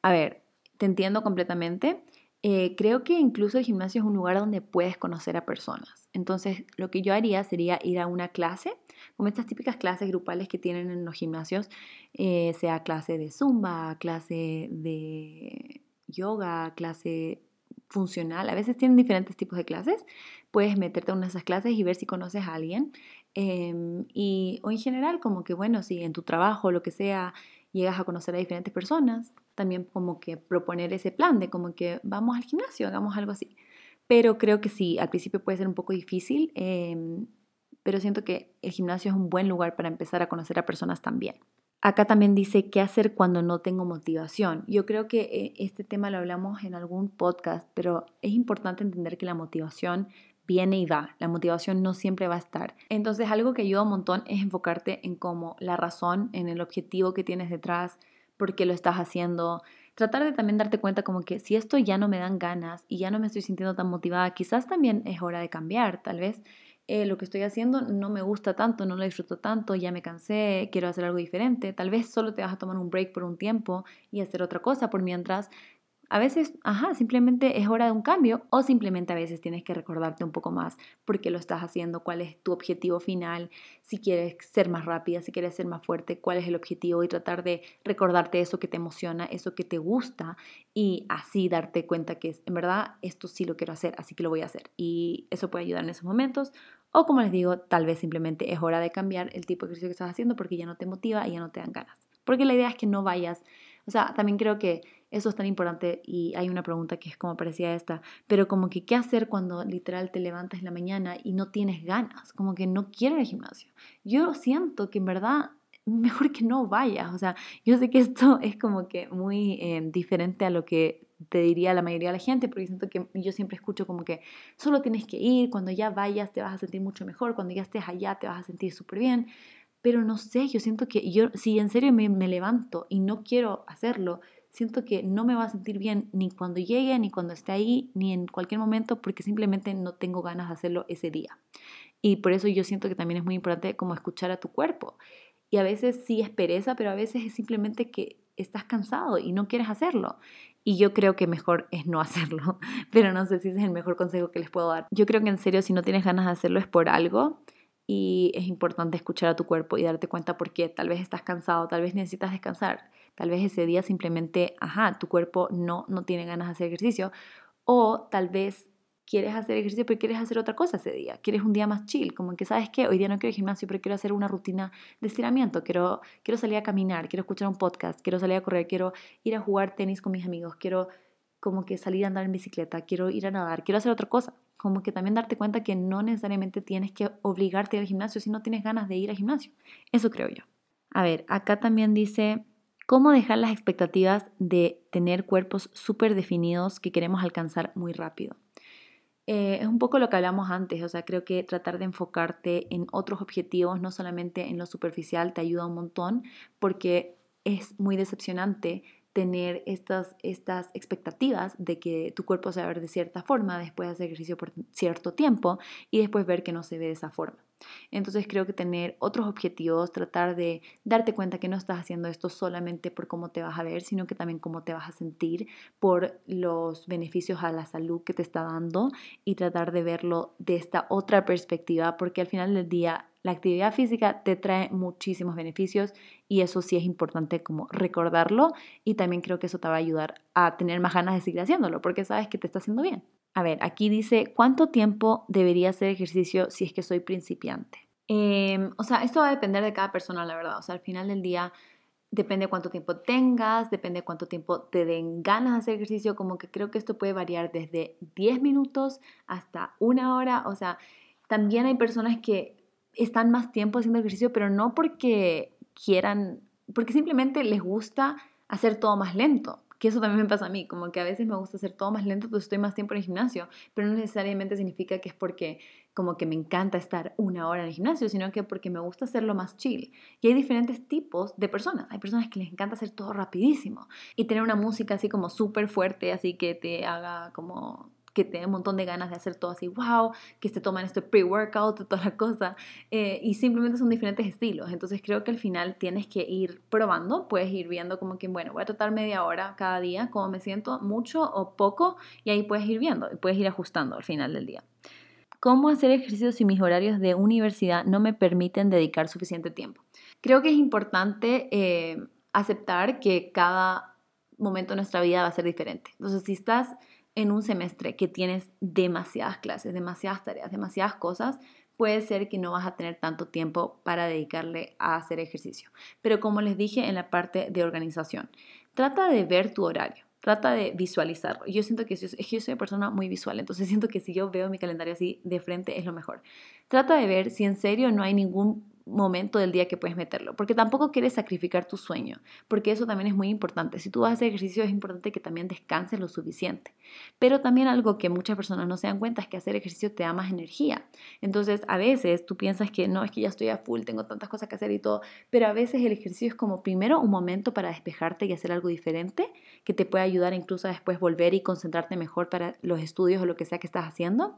A ver, te entiendo completamente. Eh, creo que incluso el gimnasio es un lugar donde puedes conocer a personas. Entonces, lo que yo haría sería ir a una clase, como estas típicas clases grupales que tienen en los gimnasios, eh, sea clase de zumba, clase de yoga, clase funcional. A veces tienen diferentes tipos de clases. Puedes meterte a una de esas clases y ver si conoces a alguien. Em, y, o en general, como que, bueno, si en tu trabajo, lo que sea, llegas a conocer a diferentes personas, también como que proponer ese plan de como que vamos al gimnasio, hagamos algo así. Pero creo que sí, al principio puede ser un poco difícil, em, pero siento que el gimnasio es un buen lugar para empezar a conocer a personas también. Acá también dice qué hacer cuando no tengo motivación. Yo creo que eh, este tema lo hablamos en algún podcast, pero es importante entender que la motivación viene y va. La motivación no siempre va a estar. Entonces algo que ayuda un montón es enfocarte en cómo la razón, en el objetivo que tienes detrás, por qué lo estás haciendo. Tratar de también darte cuenta como que si esto ya no me dan ganas y ya no me estoy sintiendo tan motivada, quizás también es hora de cambiar. Tal vez eh, lo que estoy haciendo no me gusta tanto, no lo disfruto tanto, ya me cansé, quiero hacer algo diferente. Tal vez solo te vas a tomar un break por un tiempo y hacer otra cosa por mientras a veces, ajá, simplemente es hora de un cambio o simplemente a veces tienes que recordarte un poco más por qué lo estás haciendo, cuál es tu objetivo final, si quieres ser más rápida, si quieres ser más fuerte, cuál es el objetivo y tratar de recordarte eso que te emociona, eso que te gusta y así darte cuenta que en verdad esto sí lo quiero hacer, así que lo voy a hacer. Y eso puede ayudar en esos momentos. O como les digo, tal vez simplemente es hora de cambiar el tipo de ejercicio que estás haciendo porque ya no te motiva y ya no te dan ganas. Porque la idea es que no vayas, o sea, también creo que eso es tan importante y hay una pregunta que es como parecía esta, pero como que qué hacer cuando literal te levantas en la mañana y no tienes ganas, como que no quieres al gimnasio. Yo siento que en verdad mejor que no vayas, o sea, yo sé que esto es como que muy eh, diferente a lo que te diría la mayoría de la gente, porque siento que yo siempre escucho como que solo tienes que ir, cuando ya vayas te vas a sentir mucho mejor, cuando ya estés allá te vas a sentir súper bien, pero no sé, yo siento que yo, si en serio me, levanto y no quiero hacerlo, siento que no me va a sentir bien ni cuando llegue, ni cuando esté ahí, ni en cualquier momento, porque simplemente no tengo ganas de hacerlo ese día. Y por eso yo siento que también es muy importante como escuchar a tu cuerpo. Y a veces sí es pereza, pero a veces es simplemente que estás cansado y no quieres hacerlo. Y yo creo que mejor es no hacerlo, pero no sé si ese es el mejor consejo que les puedo dar. Yo creo que en serio, si no tienes ganas de hacerlo es por algo y es importante escuchar a tu cuerpo y darte cuenta por qué. Tal vez estás cansado, tal vez necesitas descansar Tal vez ese día simplemente, ajá, tu cuerpo no, no tiene ganas de hacer ejercicio. O tal vez quieres hacer ejercicio pero quieres hacer otra cosa ese día. Quieres un día más chill, como que sabes que hoy día no quiero gimnasio, pero quiero hacer una rutina de estiramiento. Quiero, quiero salir a caminar, quiero escuchar un podcast, quiero salir a correr, quiero ir a jugar tenis con mis amigos, quiero como que salir a andar en bicicleta, quiero ir a nadar, quiero hacer otra cosa. Como que también darte cuenta que no necesariamente tienes que obligarte al gimnasio si no tienes ganas de ir al gimnasio. Eso creo yo. A ver, acá también dice, cómo dejar las expectativas de tener cuerpos súper definidos que queremos alcanzar muy rápido. Eh, es un poco lo que hablamos antes, o sea, creo que tratar de enfocarte en otros objetivos, no solamente en lo superficial, te ayuda un montón porque es muy decepcionante tener estas, estas expectativas de que tu cuerpo se va a ver de cierta forma después de hacer ejercicio por cierto tiempo y después ver que no se ve de esa forma. Entonces creo que tener otros objetivos, tratar de darte cuenta que no estás haciendo esto solamente por cómo te vas a ver, sino que también cómo te vas a sentir, por los beneficios a la salud que te está dando y tratar de verlo de esta otra perspectiva, porque al final del día la actividad física te trae muchísimos beneficios y eso sí es importante como recordarlo y también creo que eso te va a ayudar a tener más ganas de seguir haciéndolo porque sabes que te está haciendo bien. A ver, aquí dice, ¿cuánto tiempo debería hacer ejercicio si es que soy principiante? Em, o sea, esto va a depender de cada persona, la verdad. O sea, al final del día depende cuánto tiempo tengas, depende cuánto tiempo te den ganas de hacer ejercicio, como que creo que esto puede variar desde 10 minutos hasta una hora. O sea, también hay personas que están más tiempo haciendo ejercicio, pero no porque quieran, porque simplemente les gusta hacer todo más lento que eso también me pasa a mí, como que a veces me gusta hacer todo más lento, pues estoy más tiempo en el gimnasio, pero no necesariamente significa que es porque como que me encanta estar una hora en el gimnasio, sino que porque me gusta hacerlo más chill. Y hay diferentes tipos de personas. Hay personas que les encanta hacer todo rapidísimo y tener una música así como súper fuerte, así que te haga como que te un montón de ganas de hacer todo así, wow, que se toman este pre-workout, toda la cosa, eh, y simplemente son diferentes estilos. Entonces creo que al final tienes que ir probando, puedes ir viendo como que, bueno, voy a tratar media hora cada día, cómo me siento, mucho o poco, y ahí puedes ir viendo, y puedes ir ajustando al final del día. ¿Cómo hacer ejercicio si mis horarios de universidad no me permiten dedicar suficiente tiempo? Creo que es importante eh, aceptar que cada momento de nuestra vida va a ser diferente. Entonces, si estás en un semestre que tienes demasiadas clases, demasiadas tareas, demasiadas cosas, puede ser que no vas a tener tanto tiempo para dedicarle a hacer ejercicio. Pero como les dije en la parte de organización, trata de ver tu horario. Trata de visualizarlo. Yo siento que, que yo soy una persona muy visual, entonces siento que si yo veo mi calendario así de frente es lo mejor. Trata de ver si en serio no hay ningún momento del día que puedes meterlo, porque tampoco quieres sacrificar tu sueño, porque eso también es muy importante. Si tú hacer ejercicio es importante que también descanses lo suficiente. Pero también algo que muchas personas no se dan cuenta es que hacer ejercicio te da más energía. Entonces, a veces tú piensas que no, es que ya estoy a full, tengo tantas cosas que hacer y todo, pero a veces el ejercicio es como primero un momento para despejarte y hacer algo diferente que te puede ayudar incluso a después volver y concentrarte mejor para los estudios o lo que sea que estás haciendo.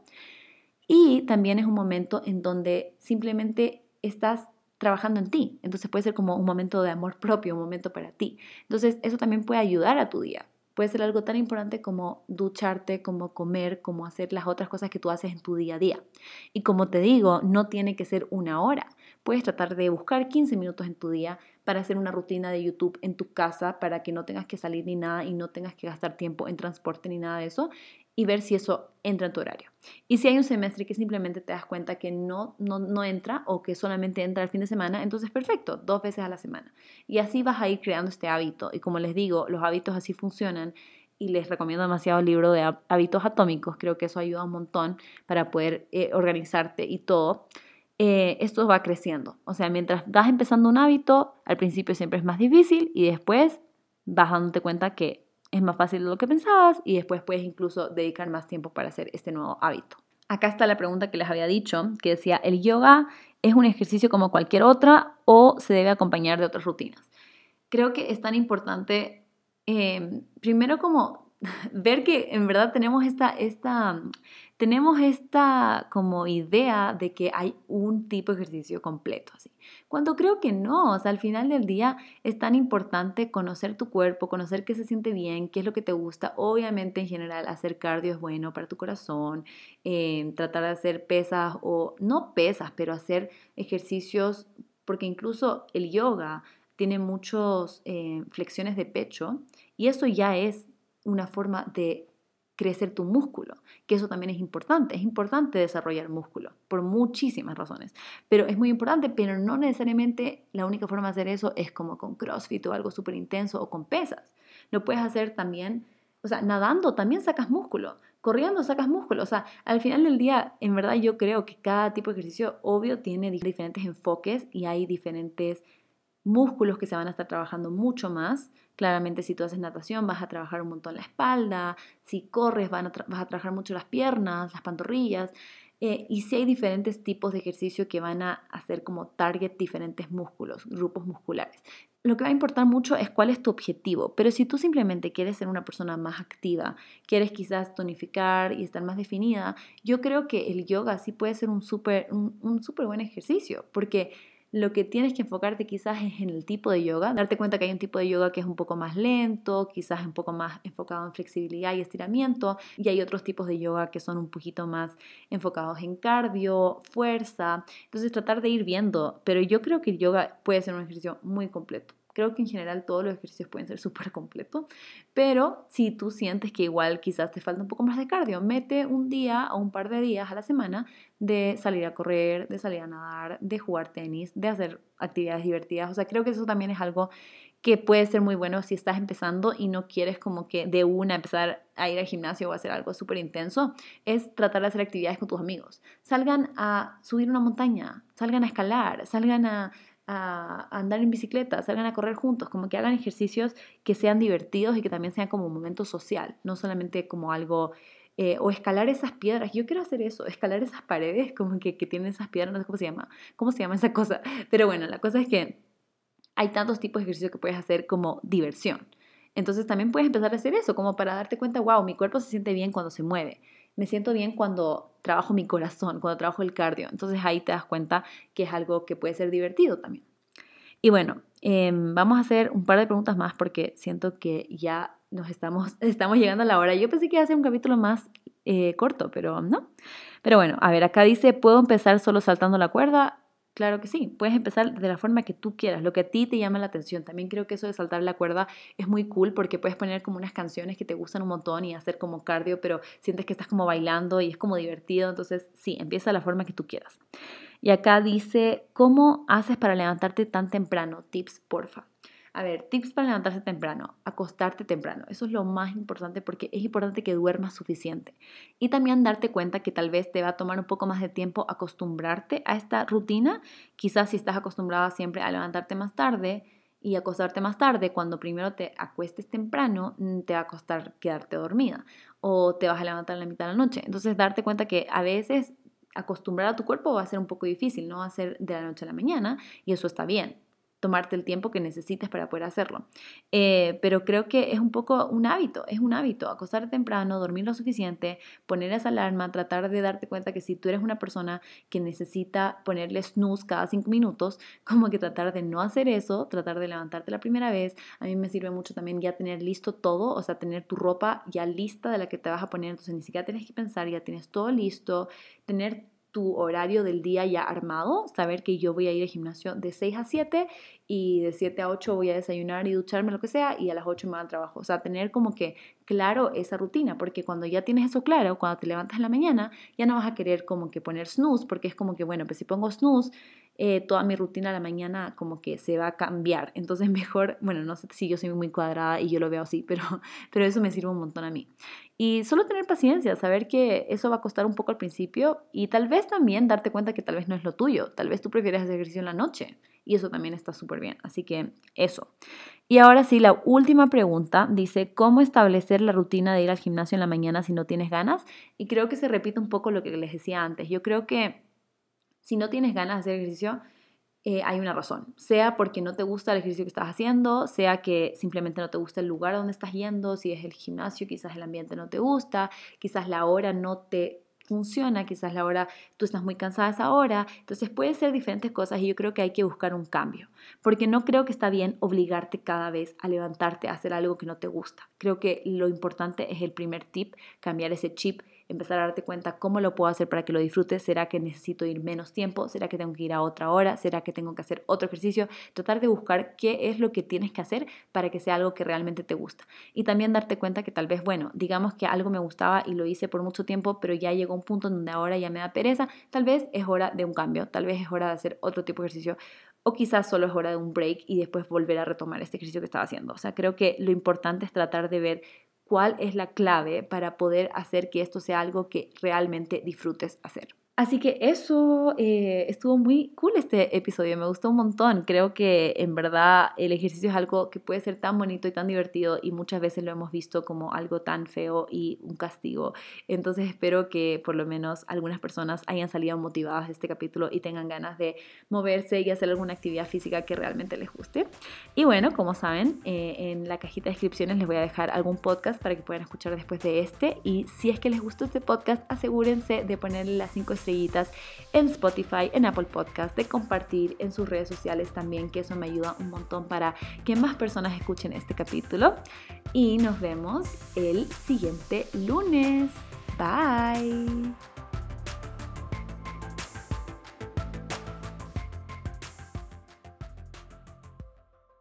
Y también es un momento en donde simplemente estás trabajando en ti. Entonces puede ser como un momento de amor propio, un momento para ti. Entonces eso también puede ayudar a tu día. Puede ser algo tan importante como ducharte, como comer, como hacer las otras cosas que tú haces en tu día a día. Y como te digo, no tiene que ser una hora. Puedes tratar de buscar 15 minutos en tu día para hacer una rutina de YouTube en tu casa para que no tengas que salir ni nada y no tengas que gastar tiempo en transporte ni nada de eso y ver si eso entra en tu horario. Y si hay un semestre que simplemente te das cuenta que no, no, no entra o que solamente entra el fin de semana, entonces perfecto, dos veces a la semana. Y así vas a ir creando este hábito. Y como les digo, los hábitos así funcionan y les recomiendo demasiado el libro de hábitos atómicos, creo que eso ayuda un montón para poder eh, organizarte y todo. Eh, esto va creciendo. O sea, mientras vas empezando un hábito, al principio siempre es más difícil y después vas dándote cuenta que es más fácil de lo que pensabas y después puedes incluso dedicar más tiempo para hacer este nuevo hábito. Acá está la pregunta que les había dicho, que decía, ¿el yoga es un ejercicio como cualquier otra o se debe acompañar de otras rutinas? Creo que es tan importante, eh, primero como ver que en verdad tenemos esta, esta tenemos esta como idea de que hay un tipo de ejercicio completo, así. Cuando creo que no, o sea, al final del día es tan importante conocer tu cuerpo, conocer qué se siente bien, qué es lo que te gusta. Obviamente, en general, hacer cardio es bueno para tu corazón, eh, tratar de hacer pesas o no pesas, pero hacer ejercicios, porque incluso el yoga tiene muchas eh, flexiones de pecho y eso ya es una forma de crecer tu músculo, que eso también es importante. Es importante desarrollar músculo por muchísimas razones, pero es muy importante, pero no necesariamente la única forma de hacer eso es como con CrossFit o algo súper intenso o con pesas. Lo puedes hacer también, o sea, nadando también sacas músculo, corriendo sacas músculo, o sea, al final del día, en verdad yo creo que cada tipo de ejercicio obvio tiene diferentes enfoques y hay diferentes músculos que se van a estar trabajando mucho más. Claramente si tú haces natación vas a trabajar un montón la espalda, si corres vas a trabajar mucho las piernas, las pantorrillas. Eh, y si hay diferentes tipos de ejercicio que van a hacer como target diferentes músculos, grupos musculares. Lo que va a importar mucho es cuál es tu objetivo, pero si tú simplemente quieres ser una persona más activa, quieres quizás tonificar y estar más definida, yo creo que el yoga sí puede ser un súper un, un super buen ejercicio, porque lo que tienes que enfocarte quizás es en el tipo de yoga, darte cuenta que hay un tipo de yoga que es un poco más lento, quizás un poco más enfocado en flexibilidad y estiramiento, y hay otros tipos de yoga que son un poquito más enfocados en cardio, fuerza. Entonces tratar de ir viendo, pero yo creo que el yoga puede ser un ejercicio muy completo. Creo que en general todos los ejercicios pueden ser súper completos, pero si tú sientes que igual quizás te falta un poco más de cardio, mete un día o un par de días a la semana de salir a correr, de salir a nadar, de jugar tenis, de hacer actividades divertidas. O sea, creo que eso también es algo que puede ser muy bueno si estás empezando y no quieres como que de una empezar a ir al gimnasio o hacer algo súper intenso, es tratar de hacer actividades con tus amigos. Salgan a subir una montaña, salgan a escalar, salgan a andar en bicicleta, salgan a correr juntos, como que hagan ejercicios que sean divertidos y que también sean como un momento social, no solamente como algo, eh, o escalar esas piedras, yo quiero hacer eso, escalar esas paredes como que, que tienen esas piedras, no sé cómo se llama, cómo se llama esa cosa, pero bueno, la cosa es que hay tantos tipos de ejercicios que puedes hacer como diversión. Entonces también puedes empezar a hacer eso, como para darte cuenta, wow, mi cuerpo se siente bien cuando se mueve me siento bien cuando trabajo mi corazón, cuando trabajo el cardio. Entonces ahí te das cuenta que es algo que puede ser divertido también. Y bueno, em, vamos a hacer un par de preguntas más porque siento que ya nos estamos, estamos llegando a la hora. Yo pensé que iba a ser un capítulo más eh, corto, pero no. Pero bueno, a ver, acá dice, ¿puedo empezar solo saltando la cuerda? Claro que sí, puedes empezar de la forma que tú quieras, lo que a ti te llama la atención. También creo que eso de saltar la cuerda es muy cool porque puedes poner como unas canciones que te gustan un montón y hacer como cardio, pero sientes que estás como bailando y es como divertido. Entonces, sí, empieza de la forma que tú quieras. Y acá dice, ¿cómo haces para levantarte tan temprano? Tips, porfa. A ver, tips para levantarse temprano, acostarte temprano. Eso es lo más importante porque es importante que duermas suficiente. Y también darte cuenta que tal vez te va a tomar un poco más de tiempo acostumbrarte a esta rutina. Quizás si estás acostumbrada siempre a levantarte más tarde y acostarte más tarde, cuando primero te acuestes temprano, mm, te va a costar quedarte dormida o te vas a levantar en la mitad de la noche. Entonces, darte cuenta que a veces acostumbrar a tu cuerpo va a ser un poco difícil, no va a ser de la noche a la mañana y eso está bien tomarte el tiempo que necesites para poder hacerlo. Eh, pero creo que es un poco un hábito, es un hábito, acostarte temprano, dormir lo suficiente, poner esa alarma, tratar de darte cuenta que si tú eres una persona que necesita ponerle snooze cada cinco minutos, como que tratar de no hacer eso, tratar de levantarte la primera vez. A mí me sirve mucho también ya tener listo todo, o sea, tener tu ropa ya lista de la que te vas a poner, entonces ni siquiera tienes que pensar, ya tienes todo listo, tener tu horario del día ya armado, saber que yo voy a ir al gimnasio de 6 a 7 y de 7 a 8 voy a desayunar y ducharme, lo que sea, y a las 8 me voy al trabajo. O sea, tener como que claro esa rutina, porque cuando ya tienes eso claro, cuando te levantas en la mañana, ya no vas a querer como que poner snooze, porque es como que, bueno, pues si pongo snooze, eh, toda mi rutina a la mañana como que se va a cambiar. Entonces mejor, bueno, no sé si yo soy muy cuadrada y yo lo veo así, pero, pero eso me sirve un montón a mí. Y solo tener paciencia, saber que eso va a costar un poco al principio y tal vez también darte cuenta que tal vez no es lo tuyo, tal vez tú prefieres hacer ejercicio en la noche y eso también está súper bien. Así que eso. Y ahora sí, la última pregunta dice, ¿cómo establecer la rutina de ir al gimnasio en la mañana si no tienes ganas? Y creo que se repite un poco lo que les decía antes. Yo creo que si no tienes ganas de hacer ejercicio, eh, hay una razón. Sea porque no te gusta el ejercicio que estás haciendo, sea que simplemente no te gusta el lugar donde estás yendo, si es el gimnasio, quizás el ambiente no te gusta, quizás la hora no te funciona, quizás la hora tú estás muy cansada esa hora, entonces puede ser diferentes cosas y yo creo que hay que buscar un cambio, porque no creo que está bien obligarte cada vez a levantarte a hacer algo que no te gusta. Creo que lo importante es el primer tip, cambiar ese chip empezar a darte cuenta cómo lo puedo hacer para que lo disfrutes. ¿Será que necesito ir menos tiempo? ¿Será que tengo que ir a otra hora? ¿Será que tengo que hacer otro ejercicio? Tratar de buscar qué es lo que tienes que hacer para que sea algo que realmente te gusta. Y también darte cuenta que tal vez, bueno, digamos que algo me gustaba y lo hice por mucho tiempo, pero ya llegó un punto donde ahora ya me da pereza. Tal vez es hora de un cambio, tal vez es hora de hacer otro tipo de ejercicio o quizás solo es hora de un break y después volver a retomar este ejercicio que estaba haciendo. O sea, creo que lo importante es tratar de ver cuál es la clave para poder hacer que esto sea algo que realmente disfrutes hacer. Así que eso eh, estuvo muy cool este episodio, me gustó un montón. Creo que en verdad el ejercicio es algo que puede ser tan bonito y tan divertido y muchas veces lo hemos visto como algo tan feo y un castigo. Entonces espero que por lo menos algunas personas hayan salido motivadas de este capítulo y tengan ganas de moverse y hacer alguna actividad física que realmente les guste. Y bueno, como saben, eh, en la cajita de descripciones les voy a dejar algún podcast para que puedan escuchar después de este. Y si es que les gustó este podcast, asegúrense de ponerle las 5 estrellitas en Spotify, en Apple Podcast, de compartir en sus redes sociales también, que eso me ayuda un montón para que más personas escuchen este capítulo. Y nos vemos el siguiente lunes. Bye.